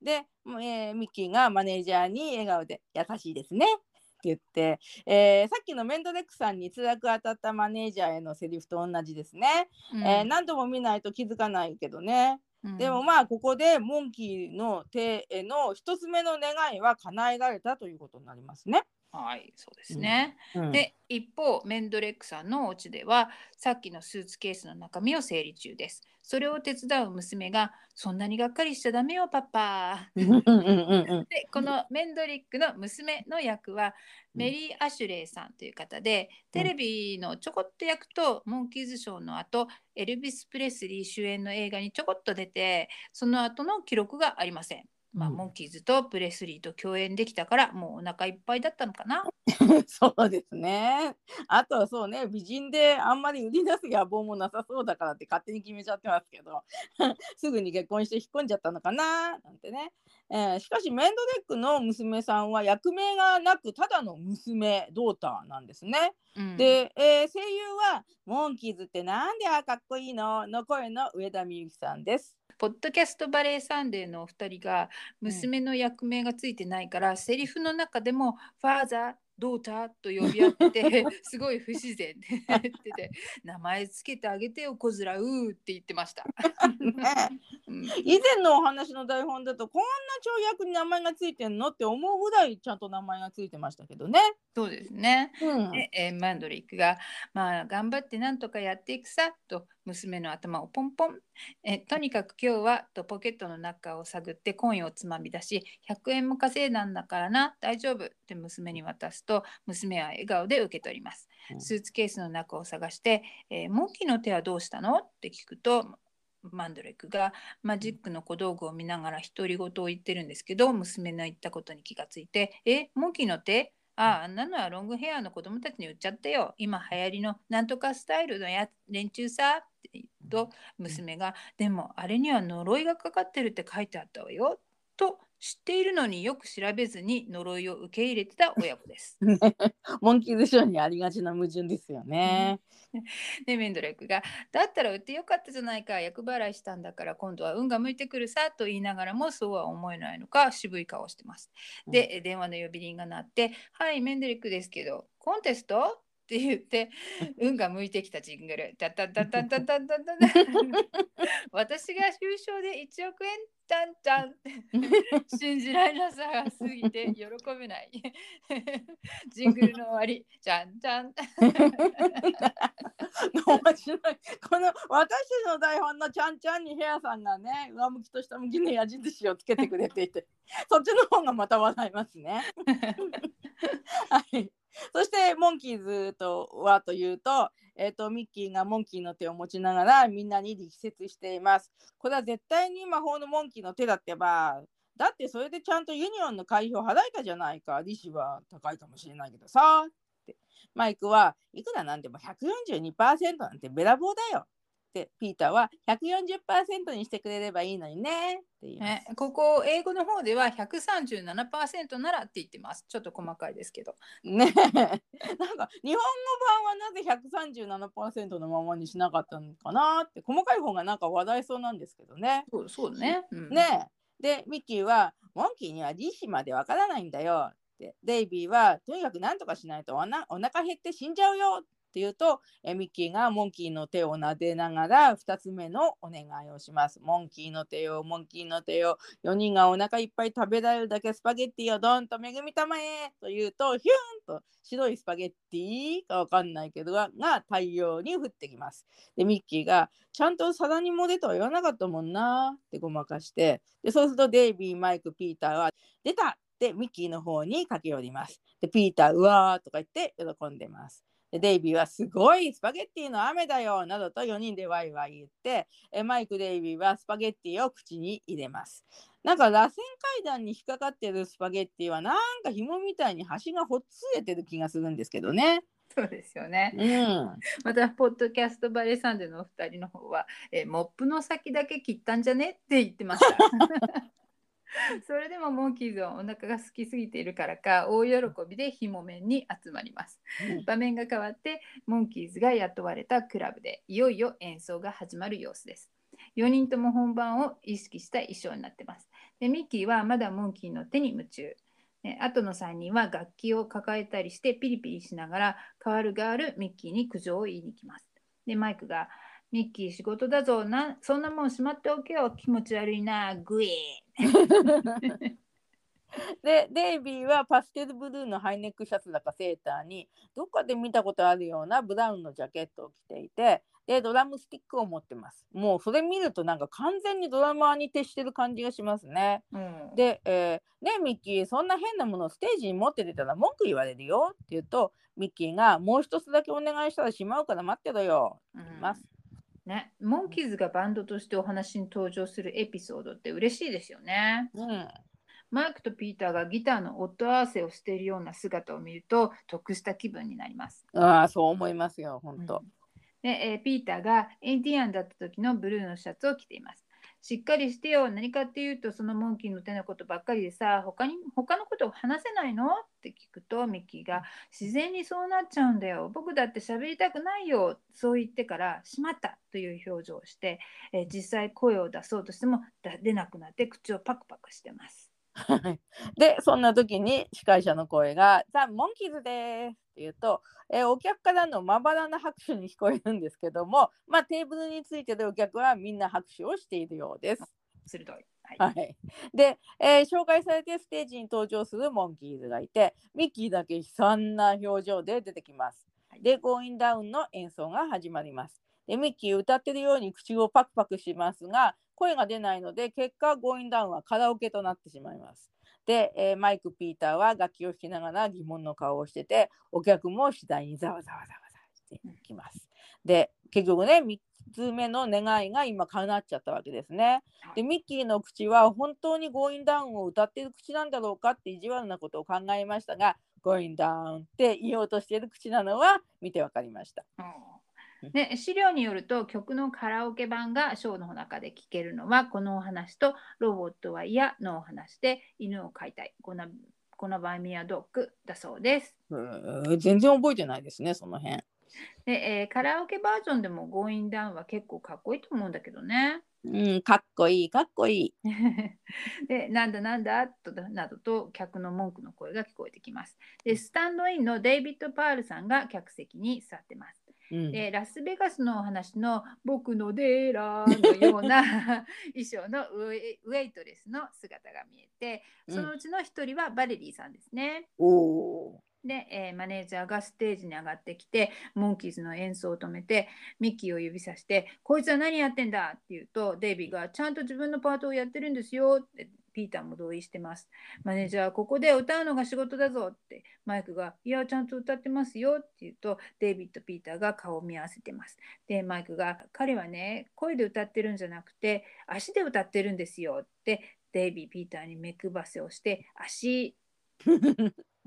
で、えー、ミッキーがマネージャーに笑顔で優しいですねって言って、えー、さっきのメンドレックさんに辛く当たったマネージャーへのセリフと同じですね、うん、えー、何度も見ないと気づかないけどね、うん、でもまあここでモンキーの手への一つ目の願いは叶えられたということになりますね。はい、そうですね。うん、で、一方、メンドレックさんのお家では、さっきのスーツケースの中身を整理中です。それを手伝う娘が、そんなにがっかりしちゃダメよ、パパ。で、このメンドリックの娘の役は、メリー・アシュレイさんという方で、テレビのちょこっと役と、モンキーズショーの後、エルビス・プレスリー主演の映画にちょこっと出て、その後の記録がありません。まあ、モンキーズとプレスリーと共演できたからもうお腹いっぱいだったのかな。(laughs) そうですね。あとはそうね美人であんまり売り出す野望もなさそうだからって勝手に決めちゃってますけど (laughs) すぐに結婚して引っ込んじゃったのかななんてね、えー、しかしメンドデックの娘さんは役名がなくただの娘ドーターなんですね、うん、で、えー、声優はモンキーズってなんであかっこいいの？の声の上田美由紀さんですポッドキャストバレーサンデーのお二人が娘の役名がついてないから、うん、セリフの中でもファーザードーターと呼び合ってて (laughs) すごい不自然っててて名前つけてあげてよこずらうって言ってました、ねうん、以前のお話の台本だとこんな跳躍に名前がついてんのって思うぐらいちゃんと名前がついてましたけどね。そうですね、うん、でえマンドリックがまあ頑張ってなんとかやっていくさと娘の頭をポンポン。えとにかく今日はとポケットの中を探ってコインをつまみ出し100円も稼いだんだからな大丈夫って娘に渡すと娘は笑顔で受け取ります、うん、スーツケースの中を探して、えー、モンキーの手はどうしたの？って聞くとマンドレックがマジックの小道具を見ながら独り言を言ってるんですけど娘の言ったことに気がついて「えモンキーの手？あああんなのはロングヘアの子供たちに売っちゃってよ。今流行りのなんとかスタイルのや連中さ」と娘が「でもあれには呪いがかかってるって書いてあったわよ」と知っているのによく調べずに呪いを受け入れてた親子です。(laughs) ねモンキーズショーにありがちな矛盾ですよね。で (laughs) メンドレックが「だったら売ってよかったじゃないか厄払いしたんだから今度は運が向いてくるさ」と言いながらもそうは思えないのか渋い顔をしてます。で電話の呼び鈴が鳴って「はいメンドレックですけどコンテスト?」って言って運が向いてきたジングル。タタタタタタタタタ私が優勝で1億円タンタン信じられなさが過ぎて喜べない。ジングルの終わり。じゃんじゃん。面白い。この私たちの台本のちゃんちゃんにヘアさんがね、上向きと下向きの矢印をつけてくれていて、そっちの方がまた笑いますね。(laughs) はい。そしてモンキーズとはというと、えっ、とミッキーがモンキーの手を持ちながらみんなに力説しています。これは絶対に魔法のモンキーの手だってば。だってそれでちゃんとユニオンの会費を払えたじゃないか。利子は高いかもしれないけどさ。ってマイクはいくらなんでも142%なんてべらぼうだよ。ってピーターは140%にしてくれればいいのにねって言います。ね、ここ英語の方では137%ならって言ってます。ちょっと細かいですけど。ねえ (laughs) なんか日本語版はなぜ137%のままにしなかったのかなって細かい方がなんか話題そうなんですけどね。そうそうね。うん、ねえでミッキーはモンキーには利子までわからないんだよってデイビーはとにかく何とかしないとおなお腹減って死んじゃうよって言うとえミッキーがモンキーの手を撫でながら2つ目のお願いをします。モンキーの手よ、モンキーの手よ、4人がお腹いっぱい食べられるだけスパゲッティをドンと恵みたまえと言うとヒューンと白いスパゲッティかわかんないけどがが大量に降ってきます。でミッキーがちゃんと皿にも出とは言わなかったもんなってごまかしてでそうするとデイビー、マイク、ピーターは出たってミッキーの方に駆け寄ります。でピーターうわーとか言って喜んでます。でデイビーはすごいスパゲッティの雨だよなどと4人でワイワイ言ってえマイク・デイビーはスパゲッティを口に入れます。なんか螺旋階段に引っかかってるスパゲッティはなんか紐みたいに端がほっつれてる気がするんですけどね。そうですよね。うん。また、ポッドキャストバレーサンデーのお二人の方は、えーモップの先だけ切ったんじゃね？って言ってました。(laughs) (laughs) それでもモンキーズはお腹が空きすぎているからか大喜びでひも面に集まります。場面が変わってモンキーズが雇われたクラブでいよいよ演奏が始まる様子です。4人とも本番を意識した衣装になってます。でミッキーはまだモンキーの手に夢中。ね後の3人は楽器を抱えたりしてピリピリしながら代わる代わるミッキーに苦情を言いに来ます。でマイクがミッキー仕事だぞなそんなもんしまっておけよ気持ち悪いなグイ (laughs) でデイビーはパステルブルーのハイネックシャツだかセーターにどっかで見たことあるようなブラウンのジャケットを着ていてでドラムスティックを持ってます。もうそれ見るとなんか完全にドラマーに徹してる感じがしますね。うん。で、えーねミッキーそんな変なものをステージに持って出たら文句言われるよって言うとミッキーがもう一つだけお願いしたらしまうから待ってろよって言います、ね、モンキーズがバンドとしてお話に登場するエピソードって嬉しいですよね。うんマイクとピーターがギターの音合わせをしているような姿を見ると得した気分になります。ああそう思いますよ本当、で、えーピーターがインディアンだった時のブルーのシャツを着ています。しっかりしてよ。何かっていうと、そのモンキーの手のことばっかりでさ、他に他のことを話せないの？って聞くと、ミッキーが自然にそうなっちゃうんだよ。僕だって喋りたくないよ。そう言ってから、しまったという表情をして、えー実際声を出そうとしても出なくなって口をパクパクしてます。でそんな時に司会者の声が「ザ・モンキーズです」って言うと、えーお客からのまばらな拍手に聞こえるんですけども、まあ、テーブルについてるお客はみんな拍手をしているようです。鋭い。はい。はい、で、えー紹介されてステージに登場するモンキーズがいてミッキーだけ悲惨な表情で出てきます。で、 Goin' Down の演奏が始まります。で、ミッキー歌ってるように口をパクパクしますが、声が出ないので、結果、 Goin' Down はカラオケとなってしまいます。で、えーマイク・ピーターは楽器を弾きながら疑問の顔をしてて、お客も次第にざわざわざわざわしてきます。で、結局ね、三つ目の願いが今叶っちゃったわけですね。でミッキーの口は本当に「Goin' Down」を歌っている口なんだろうかって意地悪なことを考えましたが「Goin' Down」って言おうとしている口なのは見てわかりました。で資料によると曲のカラオケ版がショーの中で聴けるのはこのお話と「ロボットは嫌」のお話で犬を飼いたいこのこのバイミアドッグだそうです。全然覚えてないですねその辺。で、えーカラオケバージョンでも「ゴーインダウン」は結構かっこいいと思うんだけどね。うん、かっこいいかっこいい。(laughs) で、なんだなんだとなどと客の文句の声が聞こえてきます。で、スタンドインのデイビッド・パールさんが客席に座ってます。うん、で、ラスベガスのお話の僕のディーラーのような (laughs) 衣装のウェイウェイトレスの姿が見えて、そのうちの一人はバレリーさんですね。おおで、えーマネージャーがステージに上がってきてモンキーズの演奏を止めてミッキーを指さして「こいつは何やってんだ!」って言うとデイビーが「ちゃんと自分のパートをやってるんですよ」ってピーターも同意してます。マネージャーはここで歌うのが仕事だぞってマイクが「いやちゃんと歌ってますよ」って言うとデイビッド・ピーターが顔を見合わせてます。でマイクが「彼はね声で歌ってるんじゃなくて足で歌ってるんですよ」ってデイビー・ピーターに目くばせをして足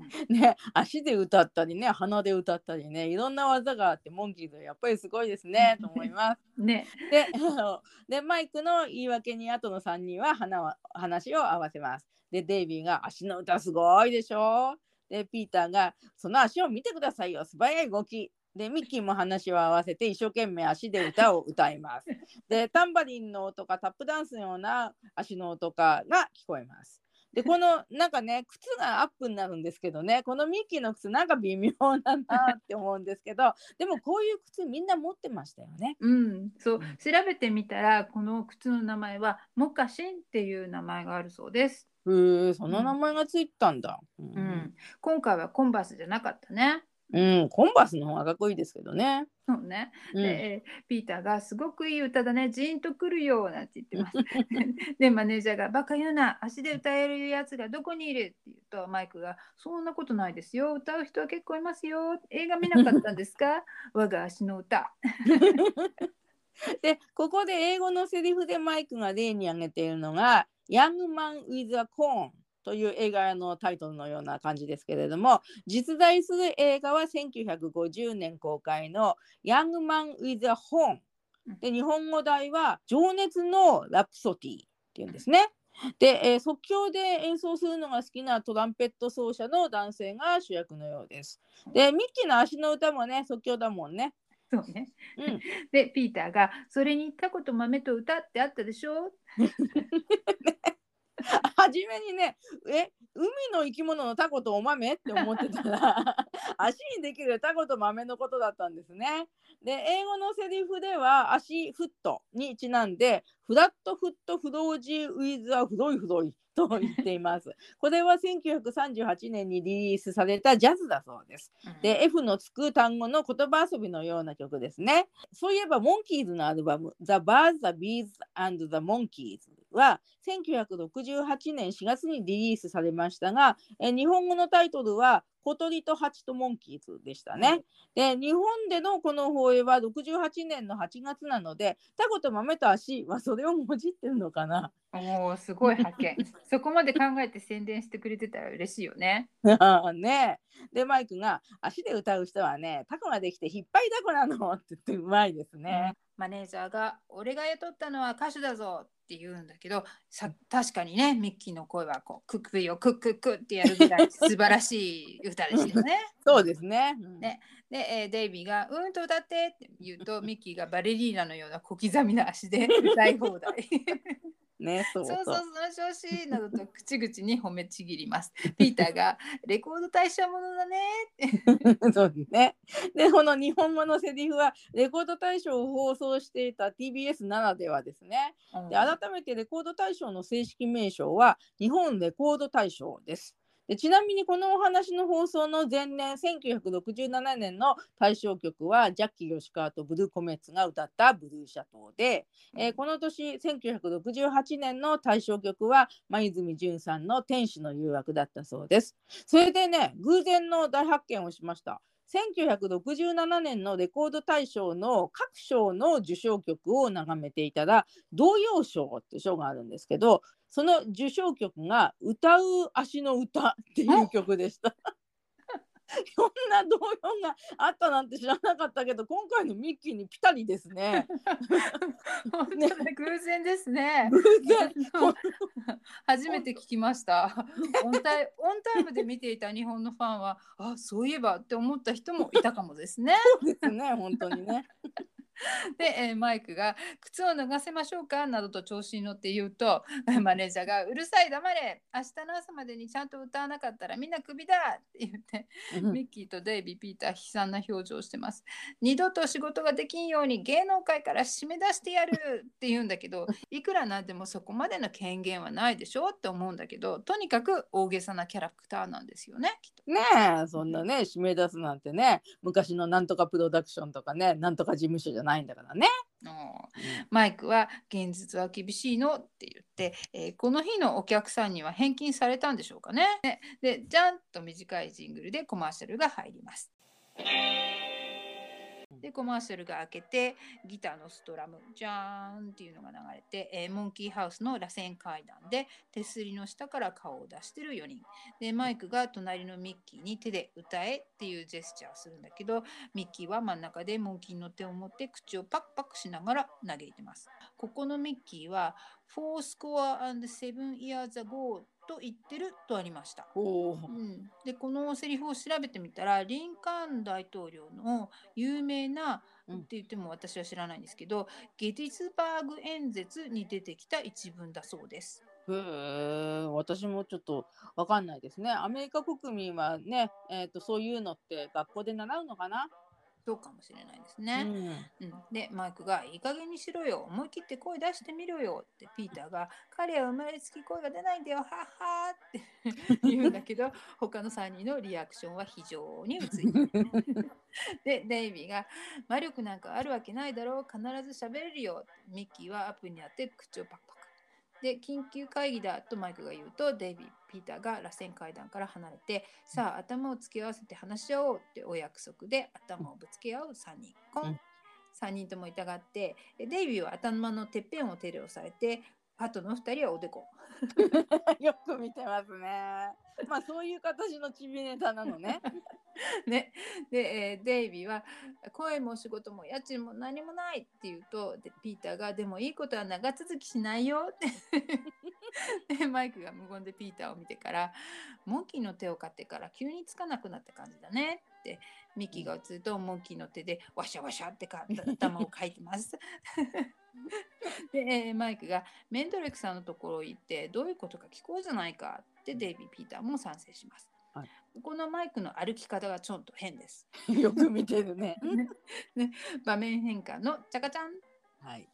(laughs) ね、足で歌ったりね鼻で歌ったりねいろんな技があってモンキーズはやっぱりすごいですねと思います。(laughs) ねで (laughs) でマイクの言い訳に後の3人は話は話を合わせます。でデイビーが足の歌すごいでしょでピーターがその足を見てくださいよ素早い動き。でミッキーも話を合わせて一生懸命足で歌を歌います。でタンバリンの音かタップダンスのような足の音かが聞こえます。でこのなんかね靴がアップになるんですけどねこのミッキーの靴なんか微妙だなって思うんですけどでもこういう靴みんな持ってましたよね。うん、そううん調べてみたらこの靴の名前はモカシンっていう名前があるそうです。へえその名前がついたんだ。ううん、今回はコンバースじゃなかったね。うん、コンバースの方がかっこいいですけどね。そうね、うん、でピーターが「すごくいい歌だね。ジーンとくるよ」なんて言ってます。(laughs) でマネージャーが「バカ言うな足で歌えるやつがどこにいる?」って言うとマイクが「そんなことないですよ。歌う人は結構いますよ。映画見なかったんですか？(laughs) 我が足の歌」(laughs) でここで英語のセリフでマイクが例に挙げているのが「ヤングマン・ウィズ・ア・コーン」という映画のタイトルのような感じですけれども実在する映画は1950年公開の「ヤングマン・ウィズ・ア・ホーン」で日本語題は「情熱のラプソディ」っていうんですね。で、えー即興で演奏するのが好きなトランペット奏者の男性が主役のようです。でミッキーの足の歌もね即興だもんね。そうね。うん、でピーターが「それにタコと豆と歌ってあったでしょ?」(laughs) (laughs) 初めにねえ海の生き物のタコとお豆？って思ってたら (laughs) 足にできるタコと豆のことだったんですね。で英語のセリフでは足フットにちなんでフラットフットフロージーウィズはフロイフロイと言っています。これは1938年にリリースされたジャズだそうです。で F のつく単語の言葉遊びのような曲ですね。そういえばモンキーズのアルバム The Birds, the Bees and the Monkeys は1968年4月にリリースされましたが、え日本語のタイトルは小鳥と蜂とモンキーズでしたね。で日本でのこの放映は68年の8月なのでタコと豆と足はそれをもじってるのかな。おおすごい発見 (laughs) そこまで考えて宣伝してくれてたら嬉しいよね (laughs) ねでマイクが足で歌う人はねタコができて引っ張りだこなのって言ってうまいですね。マネージャーが「俺が雇ったのは歌手だぞ」って言うんだけどさ確かにねミッキーの声はこうクックよクックックってやるぐらい素晴らしい歌でしたよね。(laughs) そうですね。うんねで、えーデイビーが「うんと歌って」って言うとミッキーがバレリーナのような小刻みな足で歌い放題。(laughs) ねそうそうそうそうその調子などと口々に褒めちぎります。(laughs) ピーターが「レコード大賞ものだね」。(laughs) そうね。で、この日本語のセリフは、レコード大賞を放送していた TBS ならではですね。で、改めてレコード大賞の正式名称は、日本レコード大賞です。でちなみにこのお話の放送の前年1967年の大賞曲はジャッキー吉川とブルーコメッツが歌った「ブルーシャトーで」えーこの年1968年の大賞曲は前泉潤さんの「天使の誘惑」だったそうです。それでね偶然の大発見をしました。1967年のレコード大賞の各賞の受賞曲を眺めていたら童謡賞っていう賞があるんですけどその受賞曲が「歌う足の歌」っていう曲でした。こんな童謡があったなんて知らなかったけど今回のミッキーにぴったりですね。(laughs) 本当だ偶然ですね。偶然 (laughs) 初めて聞きました。オンタイオンタイムで見ていた日本のファンは、あ、そういえばって思った人もいたかもですね。そうですね本当にね。(laughs) で、えーマイクが靴を脱がせましょうか？などと調子に乗って言うと、(laughs) マネージャーがうるさい黙れ。明日の朝までにちゃんと歌わなかったらみんなクビだって言って、ミッキーとデイビー、ピーター悲惨な表情をしてます。二度と仕事ができんように芸能界から締め出してやるって言うんだけど、(laughs) いくらなんでもそこまでの権限はないでしょ？って思うんだけど、とにかく大げさなキャラクターなんですよね、きっと。ねえそんなね締め出すなんてね昔のなんとかプロダクションとかねなんとか事務所じゃないんだからね。うんマイクは現実は厳しいのって言って、えーこの日のお客さんには返金されたんでしょうかね。ねで、じゃんと短いジングルでコマーシャルが入ります。で、コマーシャルが開けて、ギターのストラム、ジャーンっていうのが流れて、えーモンキーハウスの螺旋階段で手すりの下から顔を出してる4人。で、マイクが隣のミッキーに手で歌えっていうジェスチャーするんだけど、ミッキーは真ん中でモンキーの手を持って口をパクパクしながら嘆いてます。ここのミッキーは、4 score and 7 years ago と言ってるとありました。うん、でこのセリフを調べてみたらリンカーン大統領の有名な、うんって言っても私は知らないんですけどゲティスバーグ演説に出てきた一文だそうです。へえ私もちょっとわかんないですね。アメリカ国民はね、えー、とそういうのって学校で習うのかな、そうかもしれないですうね。ん、うんでマイクが「いい加減にしろよ思い切って声出してみろよ」ってピーターが「彼は生まれつき声が出ないんだよはっはー」って (laughs) 言うんだけど他の3人のリアクションは非常に薄い。(laughs) でデイビーが「魔力なんかあるわけないだろう必ず喋れるよ」ミッキーはアップにあって口をパクパク。で緊急会議だとマイクが言うとデイビー、ピーターが螺旋階段から離れてさあ頭を突き合わせて話し合おうってお約束で頭をぶつけ合う3人。コンうん3人とも痛がってでデイビーは頭のてっぺんを手で押さえてあとの2人はおでこ。(laughs) よく見てますね。まあそういう形のちびネタなのね。(laughs) ね、で、えーデイビーは声も仕事も家賃も何もないって言うとでピーターがでもいいことは長続きしないよって (laughs) でマイクが無言でピーターを見てからモンキーの手を買ってから急につかなくなった感じだねってミッキーが映るとモンキーの手でワシャワシャってか頭をかいてます。で、えーマイクがメンドレクさんのところ行ってどういうことか聞こうじゃないかってデイビー・ピーターも賛成します。はいこのマイクの歩き方がちょっと変です。(laughs) よく見てるね。ね、(laughs) 場面変化のチャカチャン。はい。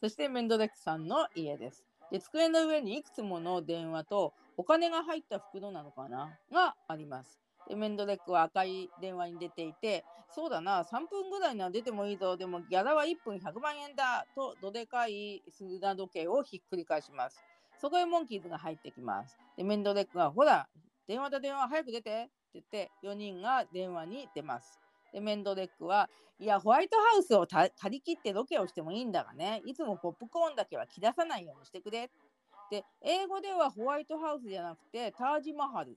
そしてメンドレックさんの家です。で机の上にいくつもの電話とお金が入った袋なのかな？があります。でメンドレックは赤い電話に出ていて、そうだな、3分ぐらいなら出てもいいぞ、でもギャラは1分100万円だとどでかい砂時計をひっくり返します。そこへモンキーズが入ってきます。でメンドレックが、ほら、電話だ電話早く出てって言って4人が電話に出ます。でメンドレックは、いや、ホワイトハウスを借り切ってロケをしてもいいんだがね、いつもポップコーンだけは切らさないようにしてくれ。で、英語ではホワイトハウスじゃなくて、タージマハル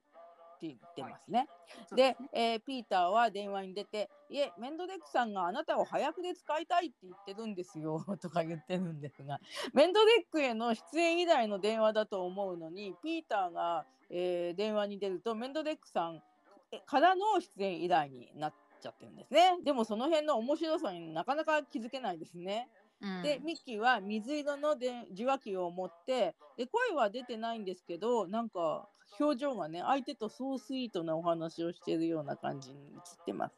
言ってますね。で、えーピーターは電話に出て、いえ、メンドレックさんがあなたを早くで使いたいって言ってるんですよ (laughs) とか言ってるんですが、メンドレックへの出演依頼の電話だと思うのに、ピーターが、えー電話に出ると、メンドレックさんえからの出演依頼になっちゃってるんですね。でもその辺の面白さになかなか気づけないですね。うんでミッキーは水色ので受話器を持ってで声は出てないんですけどなんか表情がね相手とそうスイートなお話をしているような感じに映ってます。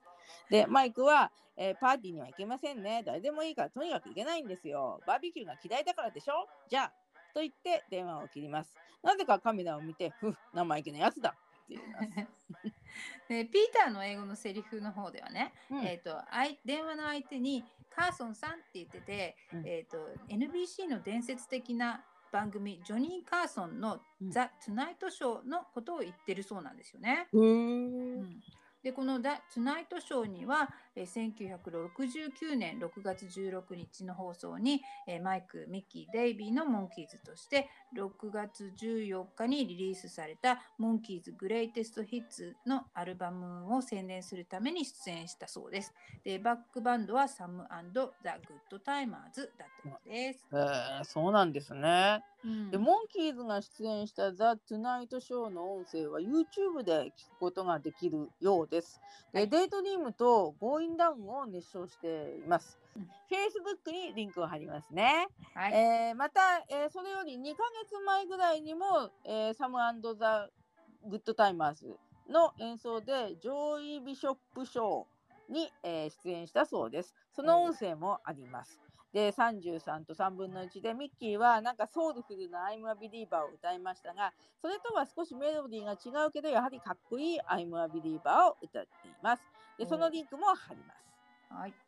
でマイクは、えーパーティーには行けませんね誰でもいいからとにかく行けないんですよバーベキューが嫌いだからでしょ？じゃあと言って電話を切ります。なぜかカメラを見てふっ生意気なやつだって言います。(laughs) でピーターの英語のセリフの方ではね、うんえー、とあい電話の相手にカーソンさんって言ってて、うんえー、と NBC の伝説的な番組ジョニー・カーソンのうん「ザ・トゥナイト・ショー」のことを言ってるそうなんですよね。へー。うんでこの The 「Tonight Show」には、えー1969年6月16日の放送に、えーマイク・ミッキー・デイビーのモンキーズとして6月14日にリリースされたモンキーズ・ Greatest Hits のアルバムを宣伝するために出演したそうです。でバックバンドはサムザ・グッド・タイマーズだったようです。えーそうなんですね。うんでモンキーズが出演したザ・トゥナイトショーの音声は YouTube で聞くことができるようです。で、はい Daydream と Goin' Down を熱唱していますうん。Facebook にリンクを貼りますね。はいえーまた、えーそれより2ヶ月前ぐらいにも、えーサムザ・グッドタイマーズの演奏でジョーイ・ビショップショーに、えー出演したそうです。その音声もあります。で33と3分の1でミッキーはなんかソウルフルな I'm a Believer を歌いましたがそれとは少しメロディーが違うけどやはりかっこいい I'm a Believer を歌っています。でそのリンクも貼ります。はいはい。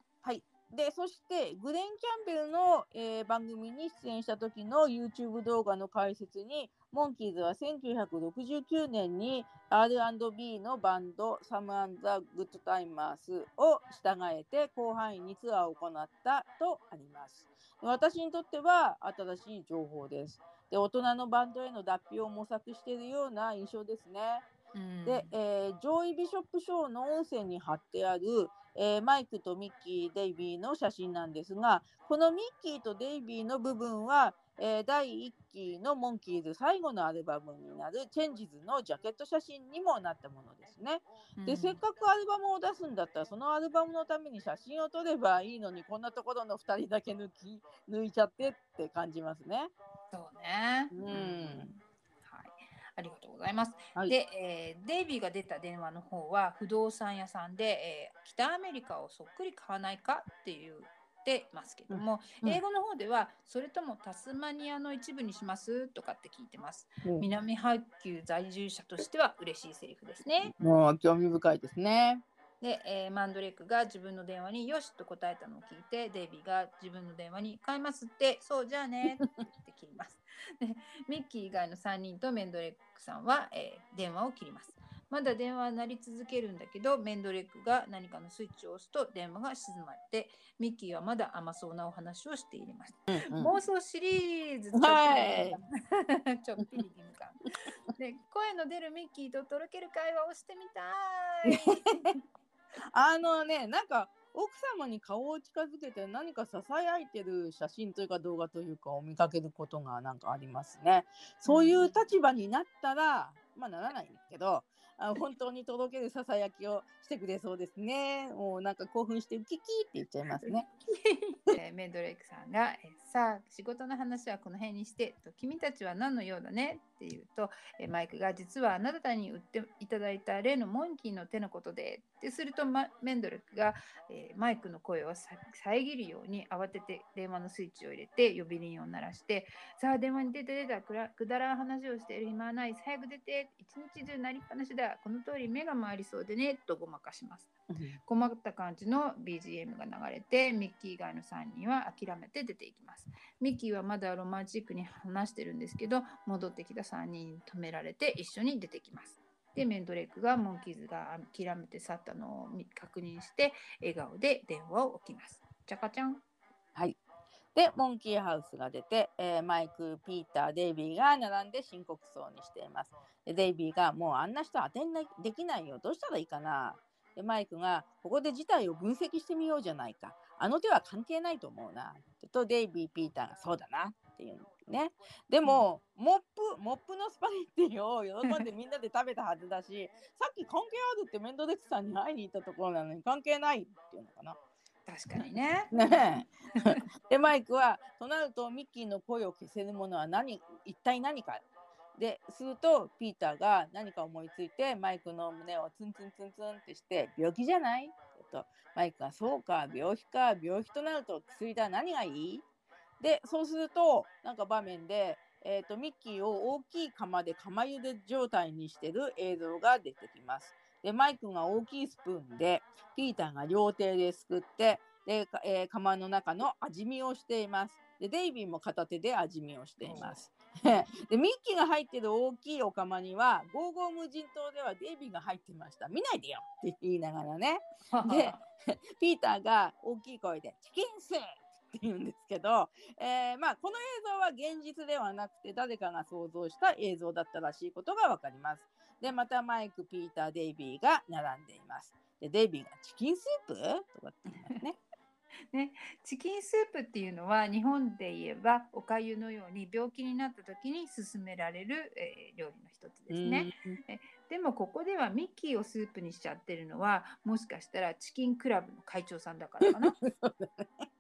で、そして、グレン・キャンベルの、えー番組に出演した時の YouTube 動画の解説に、モンキーズは1969年に R&B のバンド、サム・アン・ザ・グッド・タイマースを従えて広範囲にツアーを行ったとあります。私にとっては新しい情報です。で、大人のバンドへの脱皮を模索しているような印象ですね。うんで、えージョイ・ビショップ・ショーの音声に貼ってある、えーマイクとミッキー・デイビーの写真なんですが、このミッキーとデイビーの部分は、えー第1期のモンキーズ最後のアルバムになるチェンジズのジャケット写真にもなったものですね。で、せっかくアルバムを出すんだったら、そのアルバムのために写真を撮ればいいのに、こんなところの2人だけ抜き抜いちゃってって感じますね。そうね。うんはい。ありがとうございます。はいで、えーデイビーが出た電話の方は不動産屋さんで、えー北アメリカをそっくり買わないかって言ってますけども、うん英語の方ではそれともタスマニアの一部にしますとかって聞いてます。うん南半球在住者としては嬉しいセリフですね。もう興味深いですね。で、えーマンドレックが自分の電話によしと答えたのを聞いて、デイビーが自分の電話に買いますって、そうじゃあねって切ります。で、ミッキー以外の3人とメンドレックさんは、えー電話を切ります。まだ電話は鳴り続けるんだけど、メンドレックが何かのスイッチを押すと電話が静まって、ミッキーはまだ甘そうなお話をしています。うんうん妄想シリーズはい (laughs) ちょっぴり義務感。で、声の出るミッキーととろける会話をしてみたい。あのね、なんか奥様に顔を近づけて何か支え合いてる写真というか動画というかを見かけることがなんかありますね。そういう立場になったら、まあならないんですけど、あ本当に届けるささやきをしてくれそうですね。もうなんか興奮してウキキって言っちゃいますね。(laughs) えーメンドレイクさんが、えーさあ仕事の話はこの辺にしてと君たちは何の用だね？って言うと、えマイクが実はあなたに売っていただいた例のモンキーの手のことでってすると、まメンドレックが、えマイクの声を遮るように慌てて電話のスイッチを入れて呼び鈴を鳴らしてさあ電話に出て出たくらくだらん話をしている暇はない早く出て一日中なりっぱなしだこの通り目が回りそうでねとごまかします。困った感じの BGM が流れてミッキー以外の3人は諦めて出ていきますミッキーはまだロマンチックに話してるんですけど戻ってきた3人に止められて一緒に出てきますでメンドレックがモンキーズが諦めて去ったのを見確認して笑顔で電話を置きますチャカちゃんはい。で、モンキーハウスが出て、えーマイク、ピーター、デイビーが並んで深刻そうにしています。でデイビーが、もうあんな人当てんなできないよ。どうしたらいいかな。で、マイクが、ここで事態を分析してみようじゃないか。あの手は関係ないと思うな。と、デイビー、ピーターが、そうだな。っていうね。でも、モップ、モップのスパゲッティを喜んでみんなで食べたはずだし、(laughs) さっき関係あるってメンドレックさんに会いに行ったところなのに関係ないっていうのかな。確かにね (laughs) ねえ。で、マイクは、となるとミッキーの声を消せるものは何、一体何か。で、すると、ピーターが何か思いついて、マイクの胸をツンツンツンツンってして、病気じゃない？と、マイクが、そうか、病気か、病気となると薬だ、何がいい？で、そうすると、なんか場面で、えー、とミッキーを大きい釜で釜茹で状態にしてる映像が出てきます。で、マイクが大きいスプーンで、ピーターが両手ですくって、で、えー釜の中の味見をしています。で、デイビーも片手で味見をしています。でミッキーが入ってる大きいお釜にはゴーゴー無人島ではデイビーが入ってました見ないでよって言いながらねで (laughs) ピーターが大きい声で「チキンスープ!」って言うんですけど、えーまあ、この映像は現実ではなくて誰かが想像した映像だったらしいことがわかります。でまたマイク、ピーター、デイビーが並んでいます。でデイビーが「チキンスープ?」とかって言いますね。(laughs) ね、チキンスープっていうのは日本で言えばおかゆのように病気になった時に勧められる、えー料理の一つですね。でもここではミッキーをスープにしちゃってるのはもしかしたらチキンクラブの会長さんだからかな。(laughs)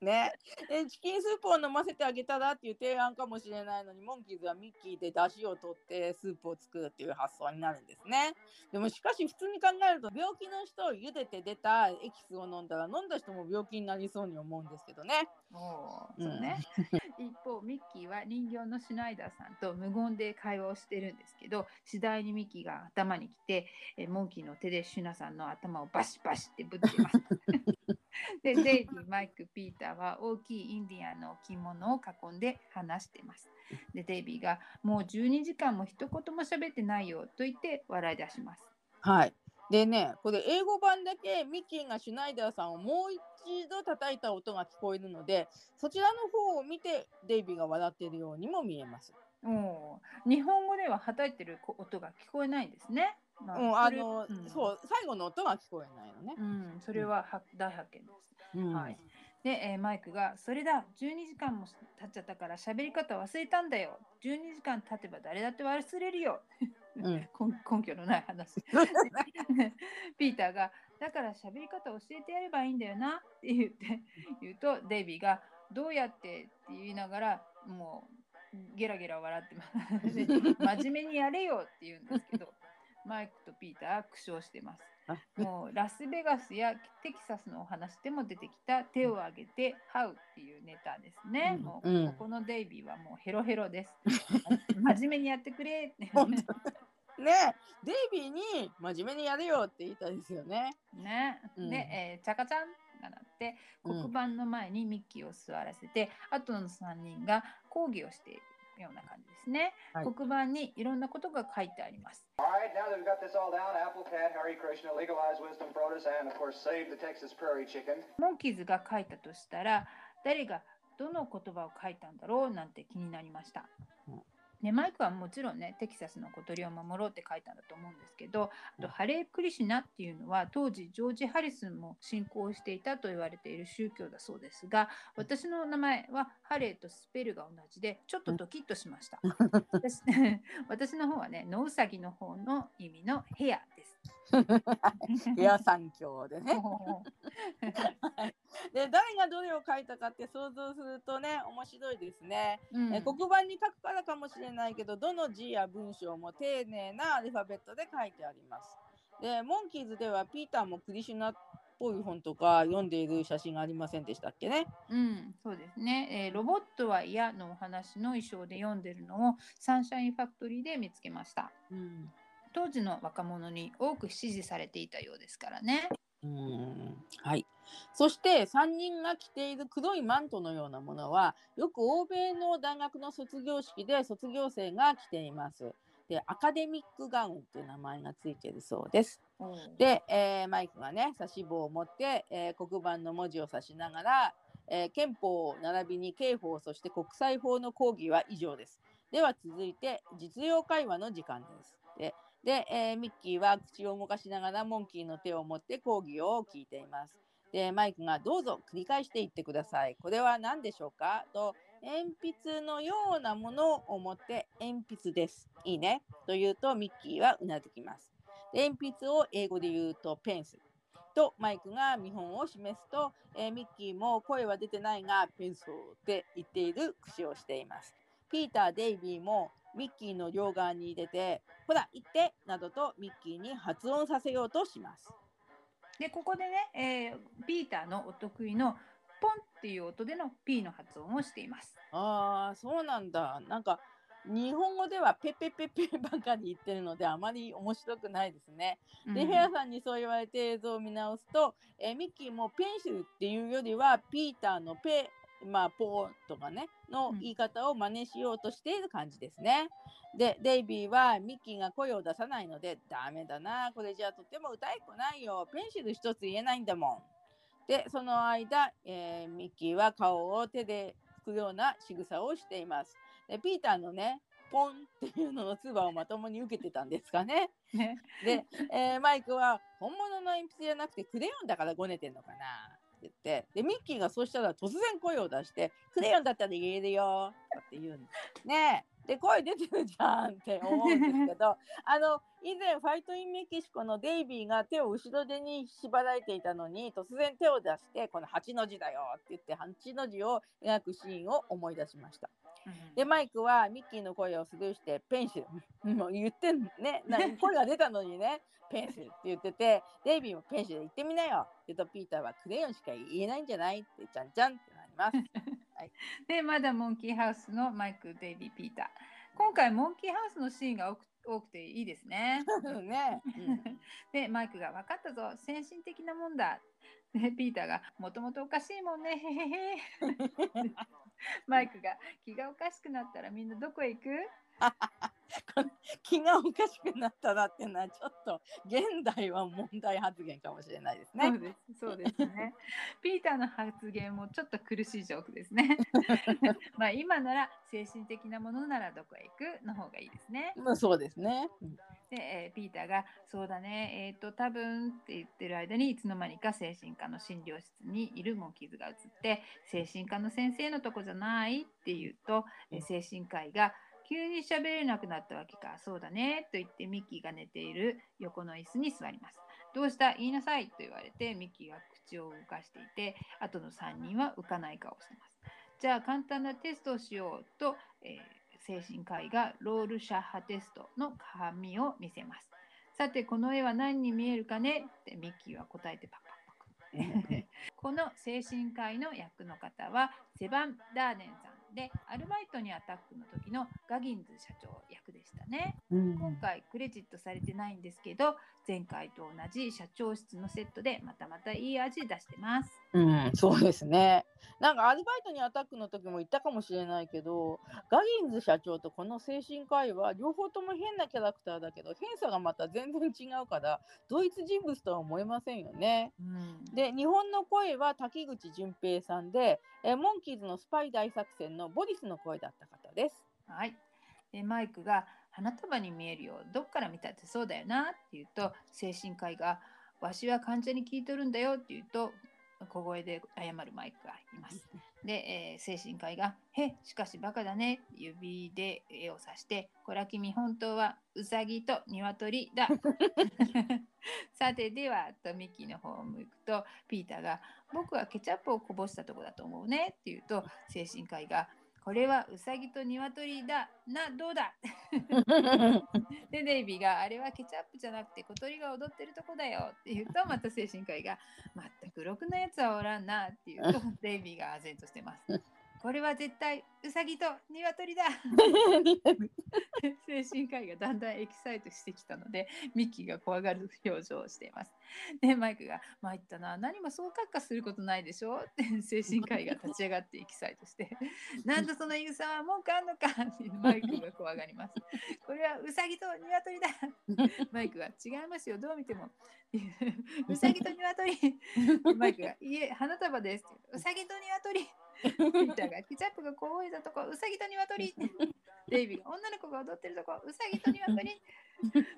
ね、(laughs) でチキンスープを飲ませてあげたらっていう提案かもしれないのにモンキーズはミッキーで出汁を取ってスープを作るっていう発想になるんですね。でもしかし普通に考えると病気の人を茹でて出たエキスを飲んだら飲んだ人も病気になりそうに思うんですけどね。そうね、(laughs) 一方ミッキーは人形のシュナイダーさんと無言で会話をしてるんですけど次第にミッキーが頭に来てえモンキーの手でシュナさんの頭をバシバシってぶってます。(laughs) でデイビーマイクピーターは大きいインディアンの着物を囲んで話してます。でデイビーがもう12時間も一言も喋ってないよと言って笑い出します。はいでねこれ英語版だけミッキーがシュナイダーさんをもう一度叩いた音が聞こえるのでそちらの方を見てデイビーが笑っているようにも見えます。おー日本語では叩いてる音が聞こえないんですね。まうん、あの、うん。そう最後の音が聞こえないのね。うん、それはは大発見です。うん。はい。で、えーマイクが「それだ。12時間も経っちゃったから喋り方忘れたんだよ。12時間経てば誰だって忘れるよ」うん。(laughs) 根根拠のない話。(laughs) (laughs) ピーターが「だから喋り方教えてやればいいんだよな」って言って言うとデイビーが「どうやって?」って言いながらもうゲラゲラ笑ってます。で真面目にやれよって言うんですけどマイクとピーターは苦笑してます。もうラスベガスやテキサスのお話でも出てきた手を挙げて「ハウ」っていうネタですね。うんもううんここのデイビーはもうヘロヘロです。(laughs) 真面目にやってくれって。本ねデイビーに真面目にやれよって言いたいですよね。ね、うんで、えー、チャカチャンが鳴ってうん黒板の前にミッキーを座らせて、後の3人が講義をしているような感じですね、黒板にいろんなことが書いてあります。モンキーズが書いたとしたら誰がどの言葉を書いたんだろうなんて気になりました、ね、マイクはもちろんねテキサスの小鳥を守ろうって書いたんだと思うんですけどあとハレークリシナっていうのは当時ジョージ・ハリスンも信仰していたと言われている宗教だそうですが私の名前はハレーとスペルが同じでちょっとドキッとしました。(laughs) 私 (laughs) 私の方はね野ウサギの方の意味のヘアです。(laughs) ヘア三強でね。(laughs) で誰がどれを書いたかって想像するとね面白いですね。うんえ黒板に書くからかもしれないけどどの字や文章も丁寧なアルファベットで書いてあります。でモンキーズではピーターもクリシュナっぽい本とか読んでいる写真がありませんでしたっけね。うん、そうですね、えーロボットは嫌のお話の衣装で読んでるのをサンシャインファクトリーで見つけました。うん当時の若者に多く支持されていたようですからね。うんはい。そして3人が着ている黒いマントのようなものはよく欧米の大学の卒業式で卒業生が着ています。でアカデミックガウンという名前がついているそうです。で、えーマイクがね指し棒を持って、えー黒板の文字を指しながら、えー憲法並びに刑法そして国際法の講義は以上です。では続いて実用会話の時間です。で、えーミッキーは口を動かしながらモンキーの手を持って講義を聞いています。でマイクがどうぞ繰り返していってください。これは何でしょうか？と鉛筆のようなものを持って鉛筆です。いいね。と言うとミッキーはうなずきます。で鉛筆を英語で言うとペンスとマイクが見本を示すと、えーミッキーも声は出てないがペンソーって言っている口をしています。ピーター・デイビーもミッキーの両側に入れてほら言ってなどとミッキーに発音させようとします。でここでね、えーピーターのお得意のポンっていう音での P の発音をしています。ああそうなんだ。なんか日本語ではペペペペばかり言ってるのであまり面白くないですね。で、うんヘアさんにそう言われて映像を見直すと、えーミッキーもペンシルっていうよりはピーターのペまあ、ポーとかね、のうん言い方を真似しようとしている感じですね。で、デイビーはミッキーが声を出さないので、ダメだな、これじゃとても歌いっこないよ、ペンシル一つ言えないんだもん。で、その間、えーミッキーは顔を手で拭くような仕草をしています。で、ピーターのね、ポンっていうのの唾をまともに受けてたんですかね。ねで、えーマイクは本物の鉛筆じゃなくてクレヨンだからごねてんのかな言ってでミッキーがそうしたら突然声を出して「クレヨンだったら言えるよ」って言うんですねで声出てるじゃんって思うんですけど (laughs) あの以前ファイト・イン・メキシコのデイビーが手を後ろ手に縛られていたのに突然手を出してこの8の字だよって言って8の字を描くシーンを思い出しました。でマイクはミッキーの声をスルーしてペンシルうん (laughs) もう言ってんね (laughs) な声が出たのにねペンシルって言っててデイビーもペンシル言ってみなよって言うとピーターはクレヨンしか言えないんじゃないってちゃんちゃんってなります。(laughs) でまだモンキーハウスのマイク、デイビー、ピーター。今回モンキーハウスのシーンが多く多くていいですね。ね、うんでマイクが分かったぞ先進的なもんだ。でピーターがもともとおかしいもんねへへへ。(laughs) マイクが気がおかしくなったらみんなどこへ行く？(laughs) 気がおかしくなったらっていうのはちょっと現代は問題発言かもしれないですねそう。ですそうですね。(laughs) ピーターの発言もちょっと苦しいジョークですね。まあ今なら精神的なものならどこへ行くの方がいいですね。まあそうですね。うんで、えーピーターが「そうだねえっ、と多分」って言ってる間にいつの間にか精神科の診療室にいるモンキーズが映って「精神科の先生のとこじゃない?」って言うと、えー精神科医が「急に喋れなくなったわけかそうだね」と言ってミッキーが寝ている横の椅子に座ります。どうした？言いなさいと言われてミッキーが口を動かしていて後の3人は浮かない顔をしてます。じゃあ簡単なテストをしようと、えー精神科医がロールシャッハテストの紙を見せます。さてこの絵は何に見えるかね？ってミッキーは答えてパクパクパク。(laughs) この精神科医の役の方はセバン・ダーデンさんでアルバイトにアタックの時のガギンズ社長役でしたね。今回クレジットされてないんですけど前回と同じ社長室のセットでまたまたいい味出してます。うん、そうですね。なんかアルバイトにアタックの時も言ったかもしれないけど、ガギンズ社長とこの精神科医は両方とも変なキャラクターだけど、変さがまた全然違うから、同一人物とは思えませんよね。うんで、日本の声は滝口純平さんで、えーモンキーズのスパイ大作戦のボリスの声だった方です。はい。でマイクが花束に見えるよどっから見たってそうだよなって言うと精神科医がわしは患者に聞いとるんだよって言うと小声で謝るマイクがいます。で、えー精神科医が「へしかしバカだね」指で絵を指して「こら君本当はウサギと鶏だ」(laughs) さてではとミッキーの方を向くとピーターが「僕はケチャップをこぼしたとこだと思うね」って言うと精神科医が「これはウサギと鶏だなどうだ? (laughs)」でデイビーが「あれはケチャップじゃなくて小鳥が踊ってるとこだよ」って言うとまた精神科医が「まったくろくなやつはおらんな」って言うとデイビーが唖然としてます。これは絶対ウサギと鶏だ。(laughs) 精神科医がだんだんエキサイトしてきたのでミッキーが怖がる表情をしています。でマイクが「参ったな。何もそう閣下することないでしょ」って精神科医が立ち上がってエキサイトして「なんだその言うさは文句あんのか」ってマイクが怖がります。これはウサギと鶏だ。(laughs) マイクが「違いますよ。どう見ても」ウサギと鶏。マイクが「いえ花束です」って。言うとウサギと鶏。ピーターがケチャップがこぼれたとこ。ウサギと鶏。デイビーが女の子が踊ってるとこ。ウサギと鶏。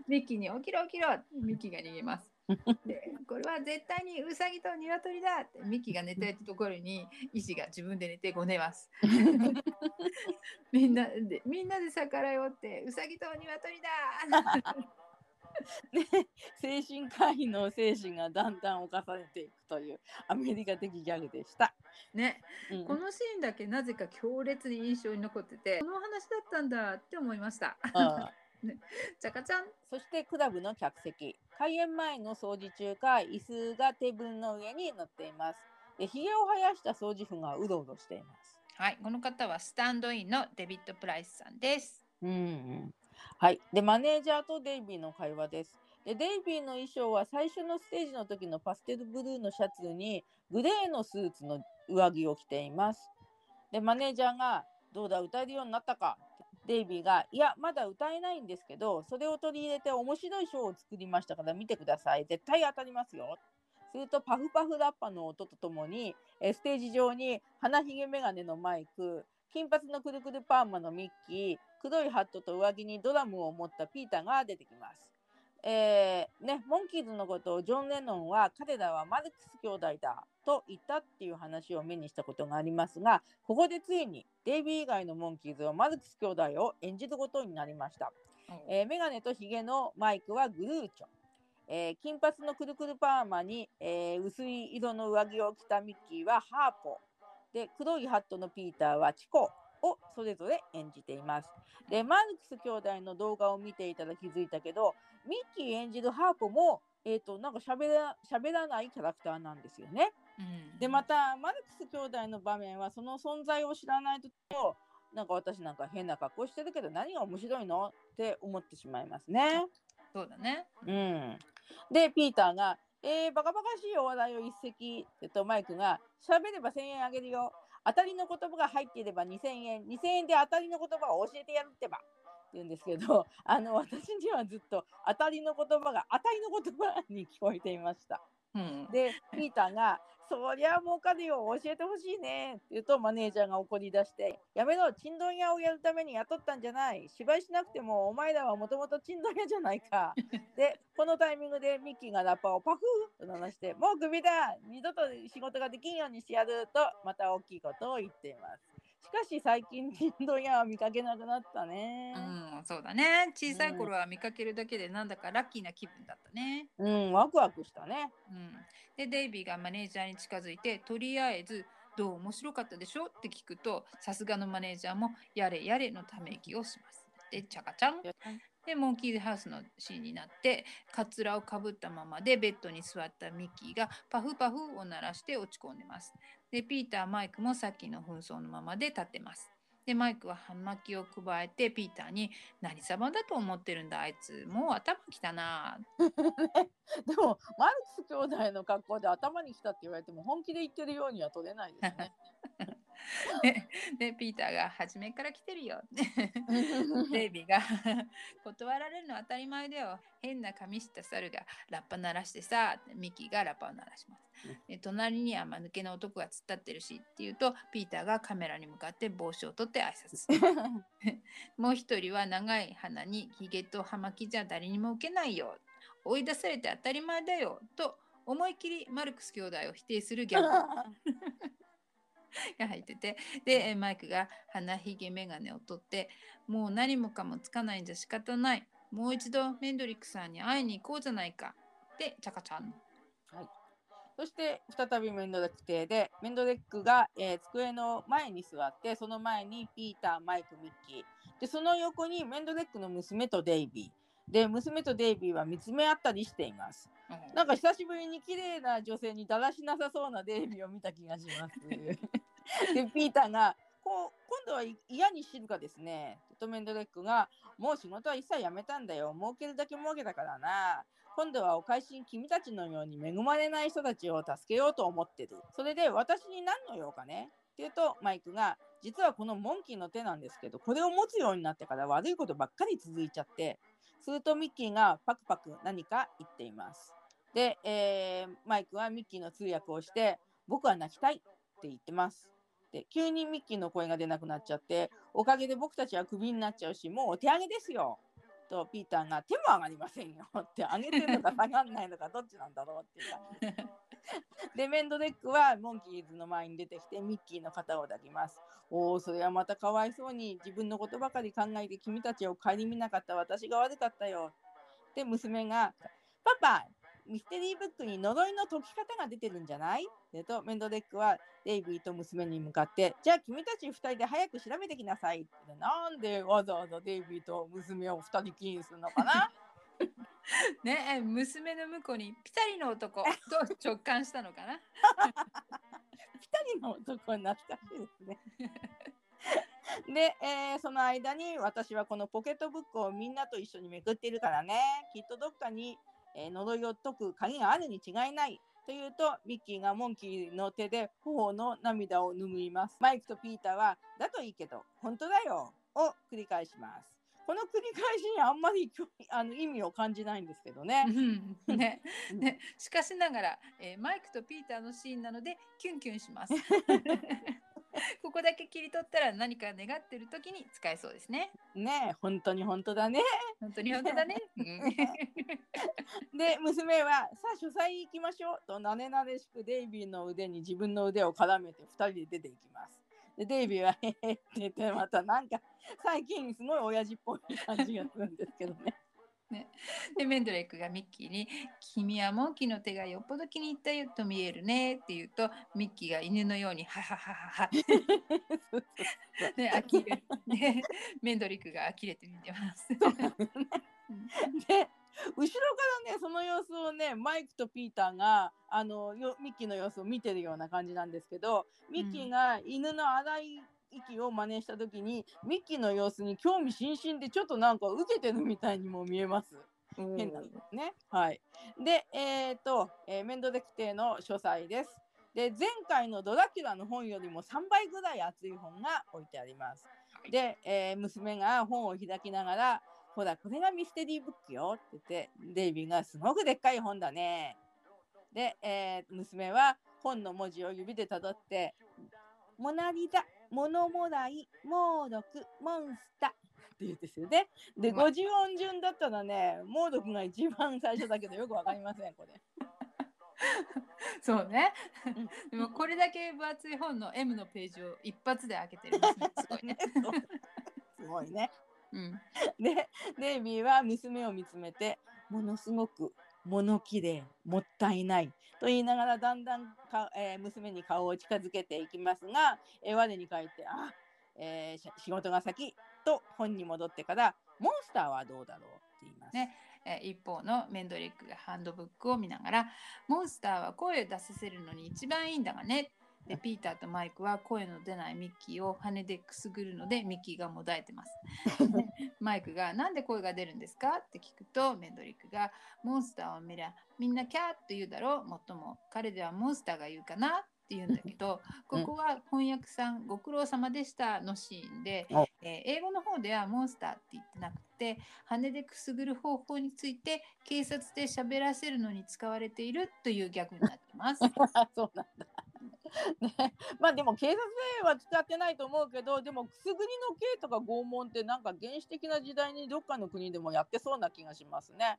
ミッキーに起きろ起きろミッキーが逃げます。でこれは絶対にウサギと鶏だってミッキーが寝てるところに医師が自分で寝てごねます。(laughs) みんなでみんなで逆らいおってウサギと鶏だで (laughs) 精神科医の精神がだんだん犯されていくというアメリカ的ギャグでした。ねうん。このシーンだけなぜか強烈に印象に残っててこのお話だったんだって思いました。ああ。じゃかちゃん？そしてクラブの客席。開演前の掃除中か椅子がテーブルの上に乗っています。でひげを生やした掃除婦がうろうろしています。はいこの方はスタンドインのデビッド・プライスさんです。うんうんはい。でマネージャーとデイビーの会話です。でデイビーの衣装は最初のステージの時のパステルブルーのシャツにグレーのスーツの上着を着ています。でマネージャーが「どうだ歌えるようになったか?」デイビーが「いやまだ歌えないんですけどそれを取り入れて面白いショーを作りましたから見てください。絶対当たりますよ」するとパフパフラッパの音とともにえステージ上に鼻ひげメガネのマイク金髪のくるくるパーマのミッキー黒いハットと上着にドラムを持ったピーターが出てきます。えーね、モンキーズのことをジョン・レノンは彼らはマルクス兄弟だと言ったっていう話を目にしたことがありますがここでついにデイビー以外のモンキーズはマルクス兄弟を演じることになりました、えーメガネとヒゲのマイクはグルーチョ、えー金髪のくるくるパーマに、えー薄い色の上着を着たミッキーはハーポ。で黒いハットのピーターはチコをそれぞれ演じていますでマルクス兄弟の動画を見ていたら気づいたけどミッキー演じるハーポもえー、となんか喋ら喋らないキャラクターなんですよね。うんでまたマルクス兄弟の場面はその存在を知らないとなんか私なんか変な格好してるけど何が面白いのって思ってしまいますね。そうだね。うん、でピーターが「えー、バカバカしいお話を一席」えっとマイクが「喋れば1,000円あげるよ当たりの言葉が入っていれば2,000円2,000円で当たりの言葉を教えてやるってば」って言うんですけど (laughs) あの私にはずっと当たりの言葉が当たりの言葉に聞こえていました。うん。でピーターが「そりゃ儲かるよ。教えてほしいね」って言うとマネージャーが怒り出して「やめろチンドン屋をやるために雇ったんじゃない。芝居しなくてもお前らはもともとチンドン屋じゃないか」(laughs) でこのタイミングでミッキーがラッパーをパフーと鳴らして「もうクビだ。二度と仕事ができんようにしてやる」とまた大きいことを言っています。しかし最近チンドン屋は見かけなくなったね。うん、そうだね。小さい頃は見かけるだけでなんだかラッキーな気分だったね。うん、ワクワクしたね。うん、でデイビーがマネージャーに近づいてとりあえず「どう面白かったでしょ?」って聞くとさすがのマネージャーも「やれやれ」のため息をします。でチャカちゃんでモンキーズハウスのシーンになってカツラをかぶったままでベッドに座ったミッキーがパフパフを鳴らして落ち込んでます。でピーターマイクもさっきの紛争のままで立ってます。でマイクは葉巻をくわえてピーターに「何様だと思ってるんだ？あいつもう頭きたな」(laughs) でもマルクス兄弟の格好で頭に来たって言われても本気で言ってるようには取れないですね。(laughs) で (laughs) でピーターが初めから来てるよ。(laughs) デイビーが (laughs) 断られるのは当たり前だよ。変な髪した猿がラッパ鳴らしてさ、ミッキーがラッパを鳴らします。で隣には間抜けな男が突っ立ってるしって言うと、ピーターがカメラに向かって帽子を取って挨拶。もう一人は長い鼻にヒゲと葉巻じゃ誰にも受けないよ。追い出されて当たり前だよ。と思いっきりマルクス兄弟を否定するギャグ。(laughs) が入っててでえマイクが鼻ひげ眼鏡を取ってもう何もかもつかないんじゃ仕方ない。もう一度メンドリックさんに会いに行こうじゃないか。でチャカちゃん。そして再びメンドレック邸でメンドレックが、えー机の前に座ってその前にピーターマイクミッキー。でその横にメンドレックの娘とデイビー。で娘とデイビーは見つめ合ったりしています。うん。なんか久しぶりに綺麗な女性にだらしなさそうなデイビーを見た気がします。(laughs) (laughs) で、ピーターが、こう今度は嫌に静かですね。トメンドレックが、もう仕事は一切やめたんだよ。儲けるだけ儲けたからな。今度はお返しに君たちのように恵まれない人たちを助けようと思ってる。それで私に何の用かねって言うと、マイクが、実はこのモンキーの手なんですけど、これを持つようになってから悪いことばっかり続いちゃって、するとミッキーがパクパク何か言っています。で、えーマイクはミッキーの通訳をして、僕は泣きたいって言ってます。で、急にミッキーの声が出なくなっちゃって、おかげで僕たちはクビになっちゃうし、もうお手上げですよ。と、ピーターが手も上がりませんよって、上げてるのか下がんないのかどっちなんだろうっていう感じ。(laughs) で、メンドレックはモンキーズの前に出てきて、ミッキーの肩を抱きます。おお、それはまたかわいそうに自分のことばかり考えて君たちを顧みなかった私が悪かったよ。で、娘が、パパ、ミステリーブックに呪いの解き方が出てるんじゃない？でと、メンドレックはデイビーと娘に向かって、じゃあ君たち2人で早く調べてきなさいって。なんでわざわざデイビーと娘を2人きりにするのかな？(laughs) ねえ娘の向こうにピタリの男と (laughs) 直感したのかな？(laughs) 2人の男懐かしいですね。で、えーその間に私はこのポケットブックをみんなと一緒にめくっているからねきっとどっかに、えー呪いを解く鍵があるに違いないとというとミッキーがモンキーの手で頬の涙を拭います。マイクとピーターは「だといいけど本当だよ」を繰り返します。この繰り返しにあんまりあの意味を感じないんですけどね。うんねね、しかしながら、えーマイクとピーターのシーンなのでキュンキュンします。(laughs) (laughs) ここだけ切り取ったら何か願ってる時に使えそうですね。ねえ本当に本当だね。本当に本当だね。うん (laughs) で娘は「さあ書斎行きましょう」となねなでしくデイビーの腕に自分の腕を絡めて2人で出ていきます。でデイビーは「(laughs) へへ」って言ってまたなんか最近すごい親父っぽい感じがするんですけどね。でメンドレックがミッキーに「君はモンキーの手がよっぽど気に入ったよと見えるね」って言うとミッキーが犬のように「ははははは」で呆れでメンドリックが呆れて見てます。で後ろからねその様子をねマイクとピーターがあのよミッキーの様子を見てるような感じなんですけどミッキーが犬の荒い息を真似した時に、ミッキーの様子に興味津々でちょっとなんか受けてるみたいにも見えます。変なんですね。はい。で、えっ、と、えーメンドレクテの書斎です。で、前回のドラキュラの本よりも3倍ぐらい厚い本が置いてあります。で、えー娘が本を開きながら、ほら、これがミステリーブックよって言って、デイビーがすごくでっかい本だね。で、えー娘は本の文字を指でたどって、モナリザ、モノモライ、モードク、モンスタって言うんですよね。で、うまい50音順だったらね、モードクが一番最初だけどよくわかりません、これ。(laughs) そうね。でもこれだけ分厚い本の M のページを一発で開けてるんですね。すごいね。すごいね。(laughs) うん。で、デイビーは娘を見つめて、ものすごく物きれい、もったいない。と言いながらだんだんか、えー娘に顔を近づけていきますが、えー我に返って、あ、えー仕事が先と本に戻ってから、モンスターはどうだろうって言います。ね。えー一方のメンドリックがハンドブックを見ながら「モンスターは声を出させるのに一番いいんだがね」でピーターとマイクは声の出ないミッキーを羽でくすぐるのでミッキーがもだえてます。で (laughs) マイクが「なんで声が出るんですか?」って聞くとメンドリックが「モンスターを見りゃみんなキャーって言うだろ？うもっとも彼ではモンスターが言うかな」って言うんだけどここは翻訳さんご苦労様でしたのシーンで、おえー英語の方ではモンスターって言ってなくて羽でくすぐる方法について警察で喋らせるのに使われているというギャグになってます。(laughs) そうなんだ。(laughs) ね、(laughs) まあでも警察では使ってないと思うけどでもくすぐりの刑とか拷問ってなんか原始的な時代にどっかの国でもやってそうな気がしますね。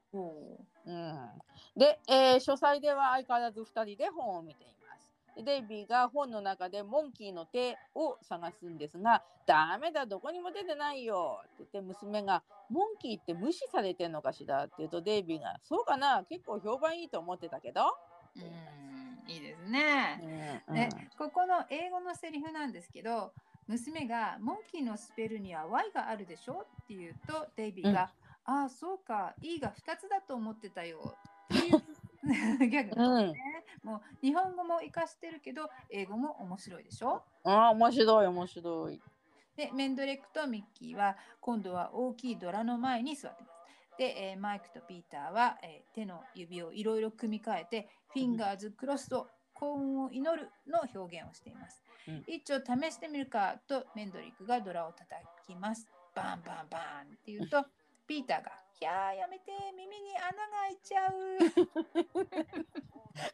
うん、で、えー書斎では相変わらず2人で本を見ています。でデイビーが本の中でモンキーの手を探すんですが「ダメだどこにも出てないよ」って言って娘が「モンキーって無視されてんのかしら?」って言うとデイビーが「そうかな結構評判いいと思ってたけど」うんね。ここの英語のセリフなんですけど娘が「モンキーのスペルには Y があるでしょ?」って言うとデイビーが「ああそうか E が2つだと思ってたよ」っていうギャグうん、もう日本語も活かしてるけど英語も面白いでしょ？ああ面白い面白い。でメンドレックとミッキーは今度は大きいドラの前に座ってます。で、えーマイクとピーターは、えー手の指をいろいろ組み替えて、フィンガーズクロスと幸運を祈るの表現をしています。うん一応試してみるかとメンドリックがドラを叩きます。バンバンバンって言うと、ピーターが、いやーやめて耳に穴が開いちゃう。(laughs)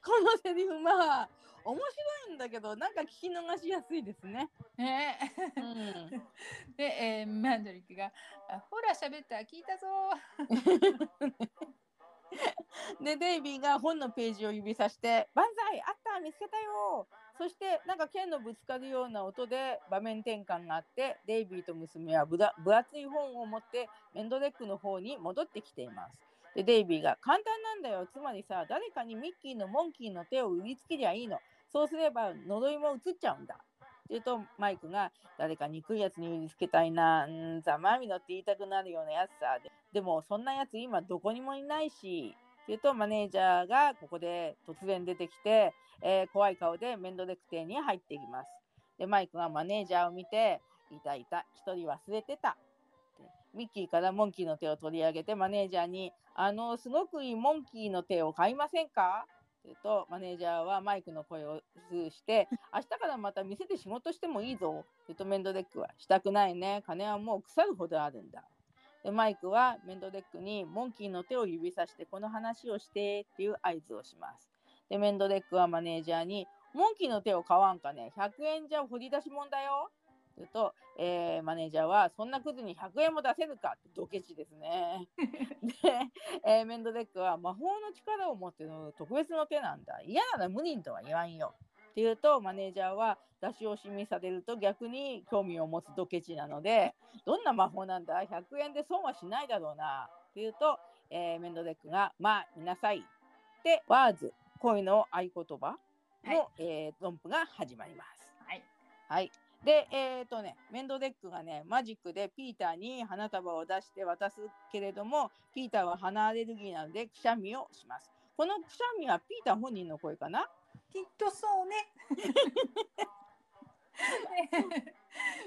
このセリフまあ面白いんだけどなんか聞き逃しやすいですね。ねうん、(laughs) で、えーマンドリックが、あほら喋った聞いたぞ (laughs) (laughs) でデイビーが本のページを指さして「万歳あった見つけたよ!」そしてなんか剣のぶつかるような音で場面転換があってデイビーと娘は分厚い本を持ってメンドレックの方に戻ってきています。でデイビーが「簡単なんだよつまりさ誰かにミッキーのモンキーの手を売りつけりゃいいのそうすれば呪いも移っちゃうんだ」って言うとマイクが「誰か憎いやつに売りつけたいなんざまみろって言いたくなるようなやつさででもそんなやつ今どこにもいないし」って言うとマネージャーがここで突然出てきて、えー怖い顔でメンドレクテに入っていきます。でマイクがマネージャーを見て「いたいた一人忘れてた」ってミッキーからモンキーの手を取り上げてマネージャーに「あのすごくいいモンキーの手を買いませんか?」って言うとマネージャーはマイクの声をスーして「(laughs) 明日からまた店で仕事してもいいぞ」言うとメンドデックは「したくないね。金はもう腐るほどあるんだ」でマイクはメンドデックにモンキーの手を指さしてこの話をしてっていう合図をします。でメンドデックはマネージャーに「モンキーの手を買わんかね100円じゃ掘り出しもんだよ」言うと、えーマネージャーは「そんなクズに100円も出せるか」ってドケチですね。(laughs) で、えーメンドデックは魔法の力を持ってる特別の手なんだ嫌なら無人とは言わんよ。って言うとマネージャーは出し惜しみされると逆に興味を持つドケチなのでどんな魔法なんだ100円で損はしないだろうなって言うと、えーメンドデックが「まあ見なさい」でワーズ恋の合言葉の、はいえー論譜が始まります。はい。はい。で、えっ、とね、メンドデックがね、マジックでピーターに花束を出して渡すけれども、ピーターは鼻アレルギーなのでくしゃみをします。このくしゃみはピーター本人の声かな？きっとそうね。(laughs)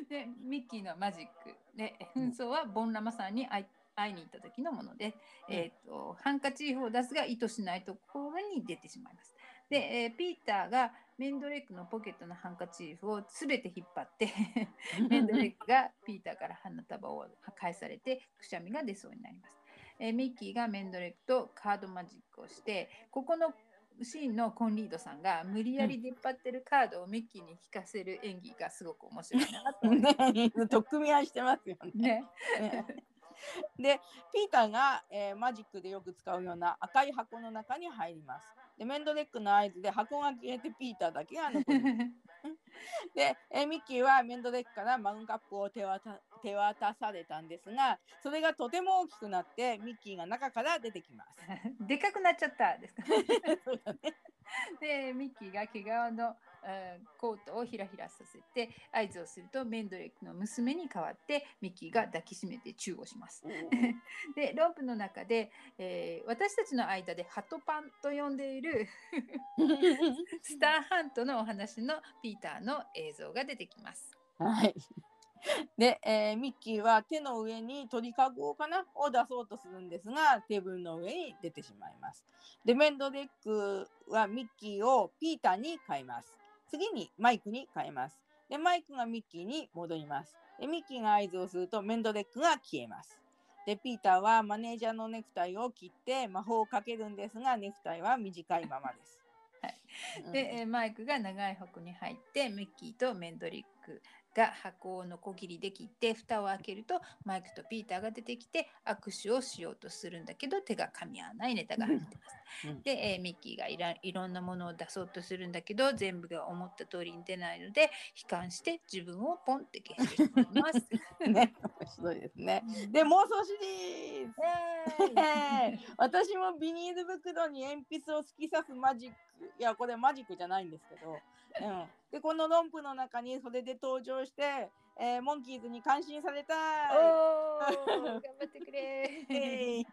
でミッキーのマジックで紛争はボンラマさんに会い会いに行った時のもので、うんえー、とハンカチーフを出すが意図しないところに出てしまいます。で、えーピーターがメンドレックのポケットのハンカチーフをすべて引っ張って (laughs) メンドレックがピーターから花束を返されてくしゃみが出そうになります。えーミッキーがメンドレックとカードマジックをしてここのシーンのコンリードさんが無理やり出っ張ってるカードをミッキーに引かせる演技がすごく面白いなとね、取っ組み合いしてますよね。ね。ね (laughs) で、ピーターが、えーマジックでよく使うような赤い箱の中に入ります。で、メンドレックの合図で箱が消えてピーターだけが残ります。(laughs) で、えーミッキーはメンドデックからマグカップを手渡手渡されたんですが、それがとても大きくなってミッキーが中から出てきます。(laughs) でかくなっちゃったですか？(laughs) ね。でミッキーが毛皮の、えーコートをひらひらさせて合図をするとメンドレックの娘に代わってミッキーが抱きしめてチューをします。(laughs) でロープの中で、えー私たちの間でハトパンと呼んでいるスターハントのお話のピーターの映像が出てきます。はい。(laughs) で、えーミッキーは手の上に鳥かごかな？を出そうとするんですが、テーブルの上に出てしまいます。で、メンドリックはミッキーをピーターに変えます。次にマイクに変えます。で、マイクがミッキーに戻ります。で、ミッキーが合図をするとメンドリックが消えます。で、ピーターはマネージャーのネクタイを切って魔法をかけるんですが、ネクタイは短いままです。はいうんで、えーマイクが長い箱に入ってミッキーとメンドリックが箱をノコギリで切って蓋を開けるとマイクとピーターが出てきて握手をしようとするんだけど手が噛み合わないネタが入ってます。うんで、えーミッキーがいらいろんなものを出そうとするんだけど全部が思った通りに出ないので悲観して自分をポンって消してしまいます。(laughs) ね、面白いですね。で、妄想シリーズえーイ (laughs) 私もビニール袋に鉛筆を突き刺すマジックいやこれマジックじゃないんですけど、うん、でこの論譜の中にそれで登場して、えーモンキーズに感心されたい。頑張ってくれ。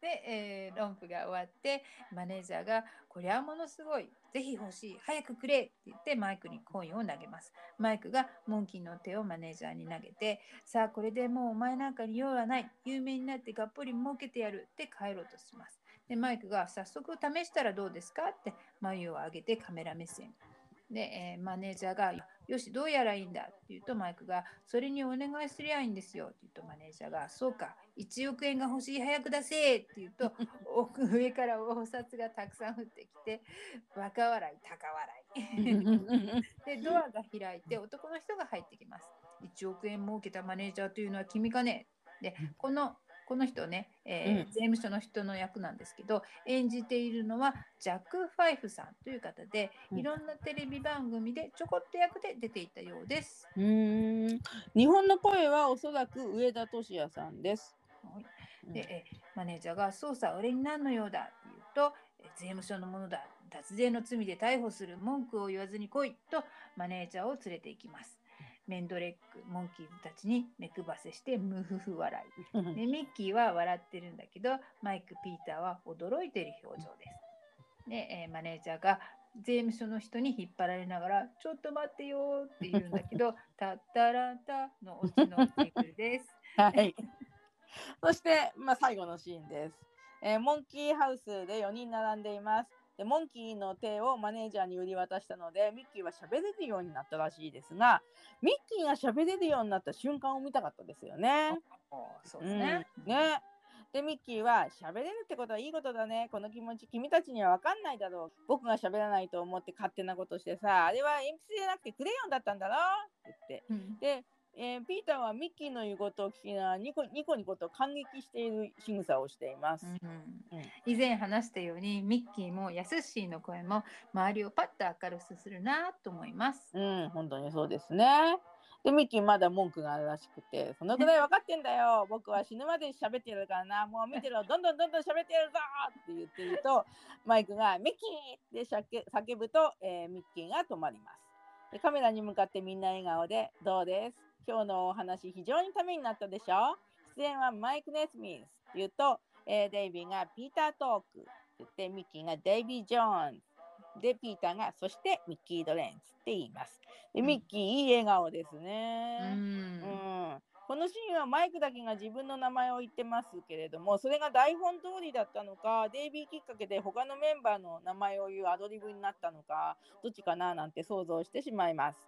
で、えー、論譜が終わってマネージャーが「こりゃものすごい。ぜひ欲しい。早くくれ」って言ってマイクにコインを投げます。マイクがモンキーの手をマネージャーに投げて「さあこれでもうお前なんかに用はない。有名になってがっぽり儲けてやる」って帰ろうとしますでマイクが「早速試したらどうですか?」って眉を上げてカメラ目線で、えーマネージャーが「よしどうやらいいんだ」って言うとマイクが「それにお願いすりゃいいんですよ」って言うとマネージャーが「そうか1億円が欲しい早く出せ!」って言うと (laughs) 奥上からお札がたくさん降ってきてバカ笑い高笑い (laughs) でドアが開いて男の人が入ってきます1億円儲けたマネージャーというのは君かね？でこのこの人ね、えーうん税務署の人の役なんですけど演じているのはジャック・ファイフさんという方でうんいろんなテレビ番組でちょこっと役で出ていたようです。うーん日本の声はおそらく上田俊也さんです。はいうんで、えーマネージャーが捜査俺に何の用だって言うと、えー税務署のものだ脱税の罪で逮捕する文句を言わずに来いとマネージャーを連れて行きます。メンドレックモンキーズたちに目くばせしてムフフ笑いでミッキーは笑ってるんだけどマイク・ピーターは驚いてる表情です。で、えーマネージャーが税務署の人に引っ張られながら「ちょっと待ってよ」って言うんだけど「(laughs) タッタランタ」のオチのジングルです。はい。そして、まあ、最後のシーンです。えーモンキーハウスで4人並んでいます。でモンキーの手をマネージャーに売り渡したのでミッキーは喋れるようになったらしいですがミッキーが喋れるようになった瞬間を見たかったですよね。そうですね。うん。ね。でミッキーは喋れるってことはいいことだね。この気持ち君たちには分かんないだろう。僕が喋らないと思って勝手なことしてさあれは鉛筆じゃなくてクレヨンだったんだろ？って言って。うん。で、えーピーターはミッキーの言うことを聞きながらニコニコニコと感激している仕草をしています。うん以前話したようにミッキーもヤスッシーの声も周りをパッと明るくするなと思います。うん、本当にそうですね。で、ミッキーまだ文句があるらしくて、そのぐらい分かってんだよ。(laughs) 僕は死ぬまで喋ってるからな。もう見てろ、どんどんどんどん喋ってるぞって言ってると、マイクがミッキーって叫叫ぶと、えーミッキーが止まりますで。カメラに向かってみんな笑顔で、どうです今日のお話非常にためになったでしょ？出演はマイク・ネスミスって言うと、えーデイビーがピーター・トークって言って、ミッキーがデイビー・ジョーンズ。で、ピーターが、そしてミッキー・ドレンツって言います。で、うんミッキー、いい笑顔ですうね。うんん。このシーンはマイクだけが自分の名前を言ってますけれども、それが台本通りだったのか、デイビーきっかけで他のメンバーの名前を言うアドリブになったのか、どっちかななんて想像してしまいます。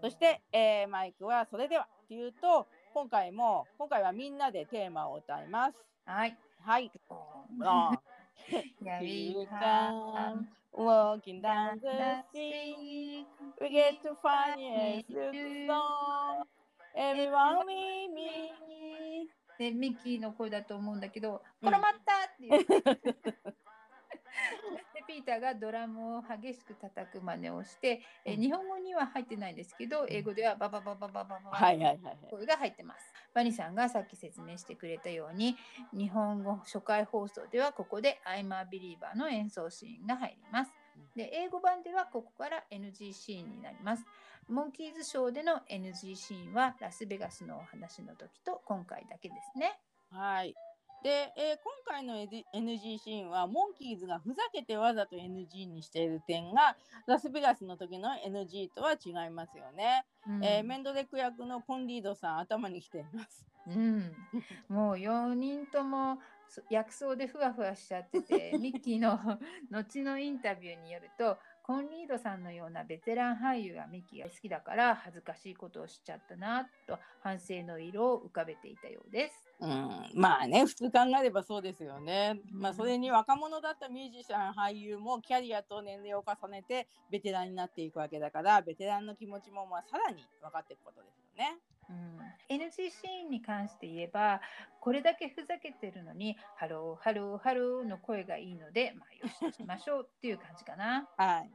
そして、えーマイクはそれではっていうと、今回も、今回はみんなでテーマを歌います。はい。はい。(laughs) あーや Here り come Walking down the street, we get to find the song. Everyone we meet. でミッキーの声だと思うんだけど「うん転まった!」って言ってでピーターがドラムを激しく叩く真似をして、えうん日本語には入ってないんですけど英語ではババババババババはいはいはいはい。声が入ってます。バニさんがさっき説明してくれたように日本語初回放送ではここで「I'm a Believer」の演奏シーンが入ります。で英語版ではここから NG シーンになります。モンキーズショーでの NG シーンはラスベガスのお話の時と今回だけですね。はい。で、えー今回の NG シーンはモンキーズがふざけてわざと NG にしている点がラスベガスの時の NG とは違いますよね。うんえーメンドレック役のコンリードさん頭にきています。うん、もう4人ともそ薬草でふわふわしちゃってて (laughs) ミッキーの後のインタビューによるとコンリードさんのようなベテラン俳優がミッキーが好きだから恥ずかしいことをしちゃったなと反省の色を浮かべていたようです。うん、まあね普通考えればそうですよね。まあうんそれに若者だったミュージシャン俳優もキャリアと年齢を重ねてベテランになっていくわけだからベテランの気持ちもまあさらに分かっていくことですよね。うん、NG シーンに関して言えばこれだけふざけてるのに「 Hello hello hello」の声がいいのでまあよしとしましょうっていう感じかな。はい。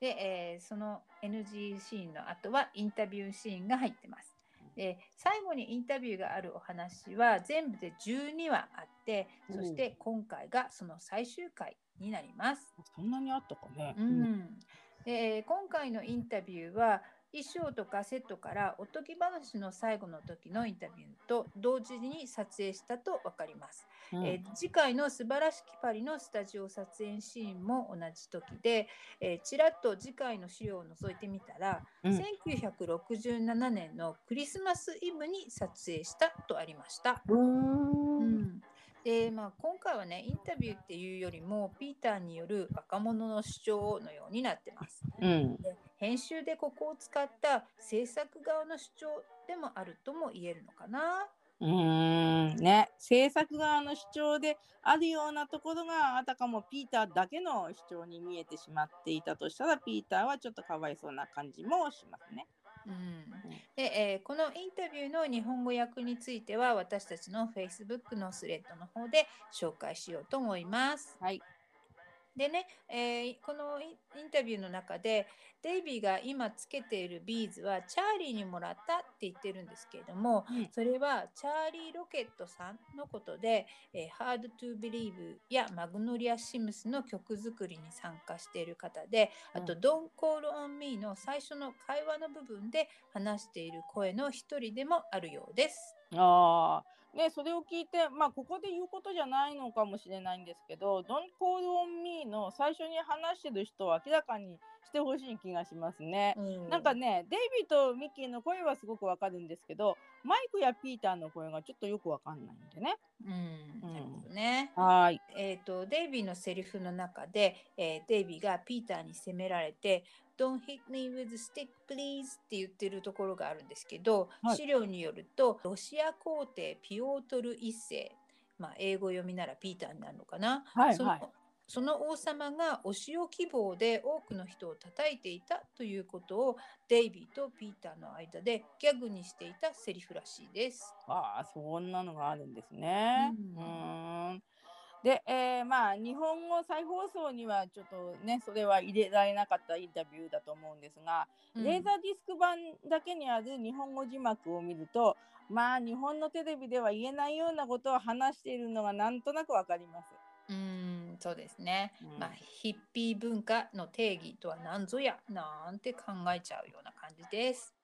で、えーその NG シーンの後はインタビューシーンが入ってます。で最後にインタビューがあるお話は全部で12話あってそして今回がその最終回になります。そんなにあったかね。うんでえー今回のインタビューは衣装とかセットからおとぎ話の最後の時のインタビューと同時に撮影したと分かります。うんえー次回の素晴らしきパリのスタジオ撮影シーンも同じ時で、えーちらっと次回の資料を覗いてみたら、うん1967年のクリスマスイブに撮影したとありました。うんでまあ、今回はねインタビューっていうよりもピーターによる若者の主張のようになってます。うんで編集でここを使った制作側の主張でもあるとも言えるのかな。うーんね制作側の主張であるようなところがあたかもピーターだけの主張に見えてしまっていたとしたらピーターはちょっとかわいそうな感じもしますね。うんでえーこのインタビューの日本語訳については私たちの Facebook のスレッドの方で紹介しようと思います。はい。でね、えーこのインタビューの中でデイビーが今つけているビーズはチャーリーにもらったって言ってるんですけれども、うん。それはチャーリー・ロケットさんのことで「えー Hard to Believe」やマグノリア・シムスの曲作りに参加している方であと「うん Don't Call on Me」の最初の会話の部分で話している声の一人でもあるようです。ああね、それを聞いて、まあ、ここで言うことじゃないのかもしれないんですけど、Don't Call on Me の最初に話してる人は明らかにしてほしい気がしますね。うんなんかね、デイビーとミッキーの声はすごくわかるんですけど、マイクやピーターの声がちょっとよくわかんないんでね。うん、うんなるほどね。はーい。えー、とデイビーのセリフの中で、えーデイビーがピーターに責められて「Don't hit me with a stick please」って言ってるところがあるんですけど、はい資料によるとロシア皇帝ピオートル一世、まあ、英語読みならピーターになるのかな、そのはいはいその王様がお塩希望で多くの人を叩いていたということをデイビーとピーターの間でギャグにしていたセリフらしいです。ああ、そんなのがあるんですね。うん。で、えーまあ日本語再放送にはちょっとねそれは入れられなかったインタビューだと思うんですが、うんレーザーディスク版だけにある日本語字幕を見るとまあ日本のテレビでは言えないようなことを話しているのがなんとなくわかります。うん、そうですね。うんまあ、ヒッピー文化の定義とは何ぞや？なんて考えちゃうような感じです。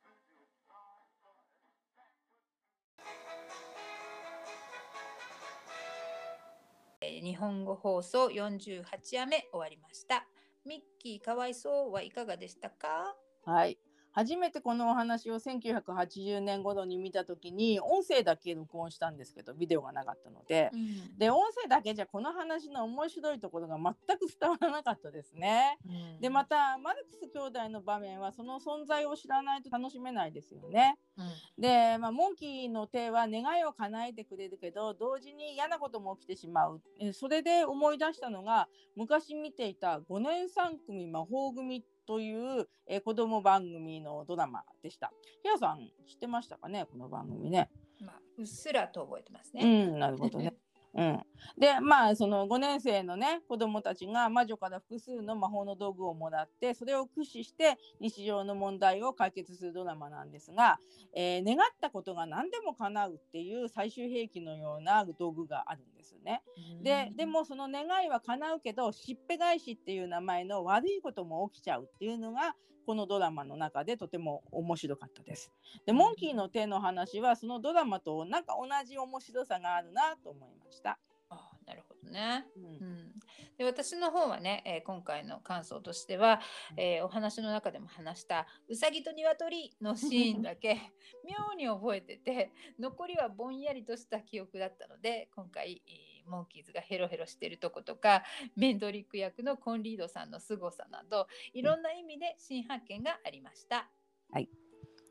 日本語放送48夜目終わりました。ミッキーかわいそうはいかがでしたか？はい。初めてこのお話を1980年頃に見た時に音声だけ録音したんですけどビデオがなかったので、うん。で音声だけじゃこの話の面白いところが全く伝わらなかったですね。でまたマルクス兄弟の場面はその存在を知らないと楽しめないですよね。うん。で、まあ、モンキーの手は願いを叶えてくれるけど同時に嫌なことも起きてしまう。えそれで思い出したのが昔見ていた5年3組魔法組というえ子供番組のドラマでした。ヒアさん知ってましたかね？この番組ね。まあ、うっすらと覚えてますうね。ん、なるほどね。うん、でまあその5年生のね子供たちが魔女から複数の魔法の道具をもらってそれを駆使して日常の問題を解決するドラマなんですが、えー願ったことが何でも叶うっていう最終兵器のような道具があるんですね。ででもその願いは叶うけどしっぺ返しっていう名前の悪いことも起きちゃうっていうのがこのドラマの中でとても面白かったです。でモンキーの手の話はそのドラマとなんか同じ面白さがあるなと思いました。あなるほどね。うんうん、で私の方はね、えー今回の感想としては、えーお話の中でも話した「うさぎと鶏」のシーンだけ (laughs) 妙に覚えてて残りはぼんやりとした記憶だったので今回、えーモンキーズがヘロヘロしてるとことかメンドリック役のコンリードさんの凄さなどいろんな意味で新発見がありました。はい、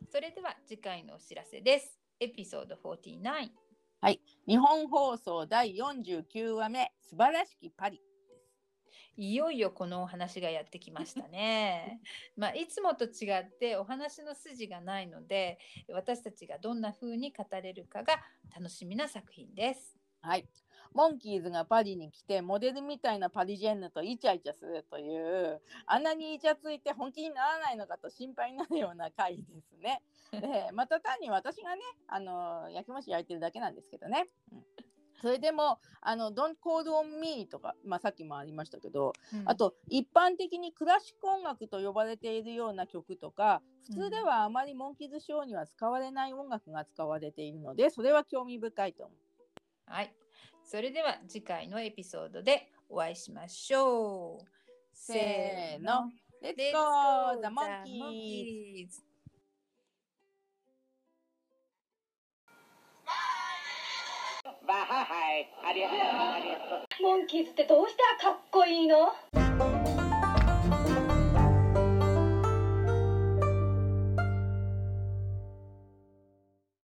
それでは次回のお知らせです。エピソード49。日本放送第49話目「素晴らしきパリ」いよいよこのお話がやってきましたね。(laughs) まあ、いつもと違ってお話の筋がないので私たちがどんな風に語れるかが楽しみな作品です。はい。モンキーズがパリに来てモデルみたいなパリジェンヌとイチャイチャするというあんなにイチャついて本気にならないのかと心配になるような回ですね。(laughs) でまた単に私がねあの焼きもち焼いてるだけなんですけどね。うんそれでも「あの Don't Call on Me」とか、まあ、さっきもありましたけど、あと一般的にクラシック音楽と呼ばれているような曲とか普通ではあまりモンキーズショーには使われない音楽が使われているのでそれは興味深いと思う。はい。それでは次回のエピソードでお会いしましょう。せーの。レッツ Let's ゴ go ーザモン the キー monkeys. バハハイありがとうありがとうモンキーズってどうしてかっこいいの？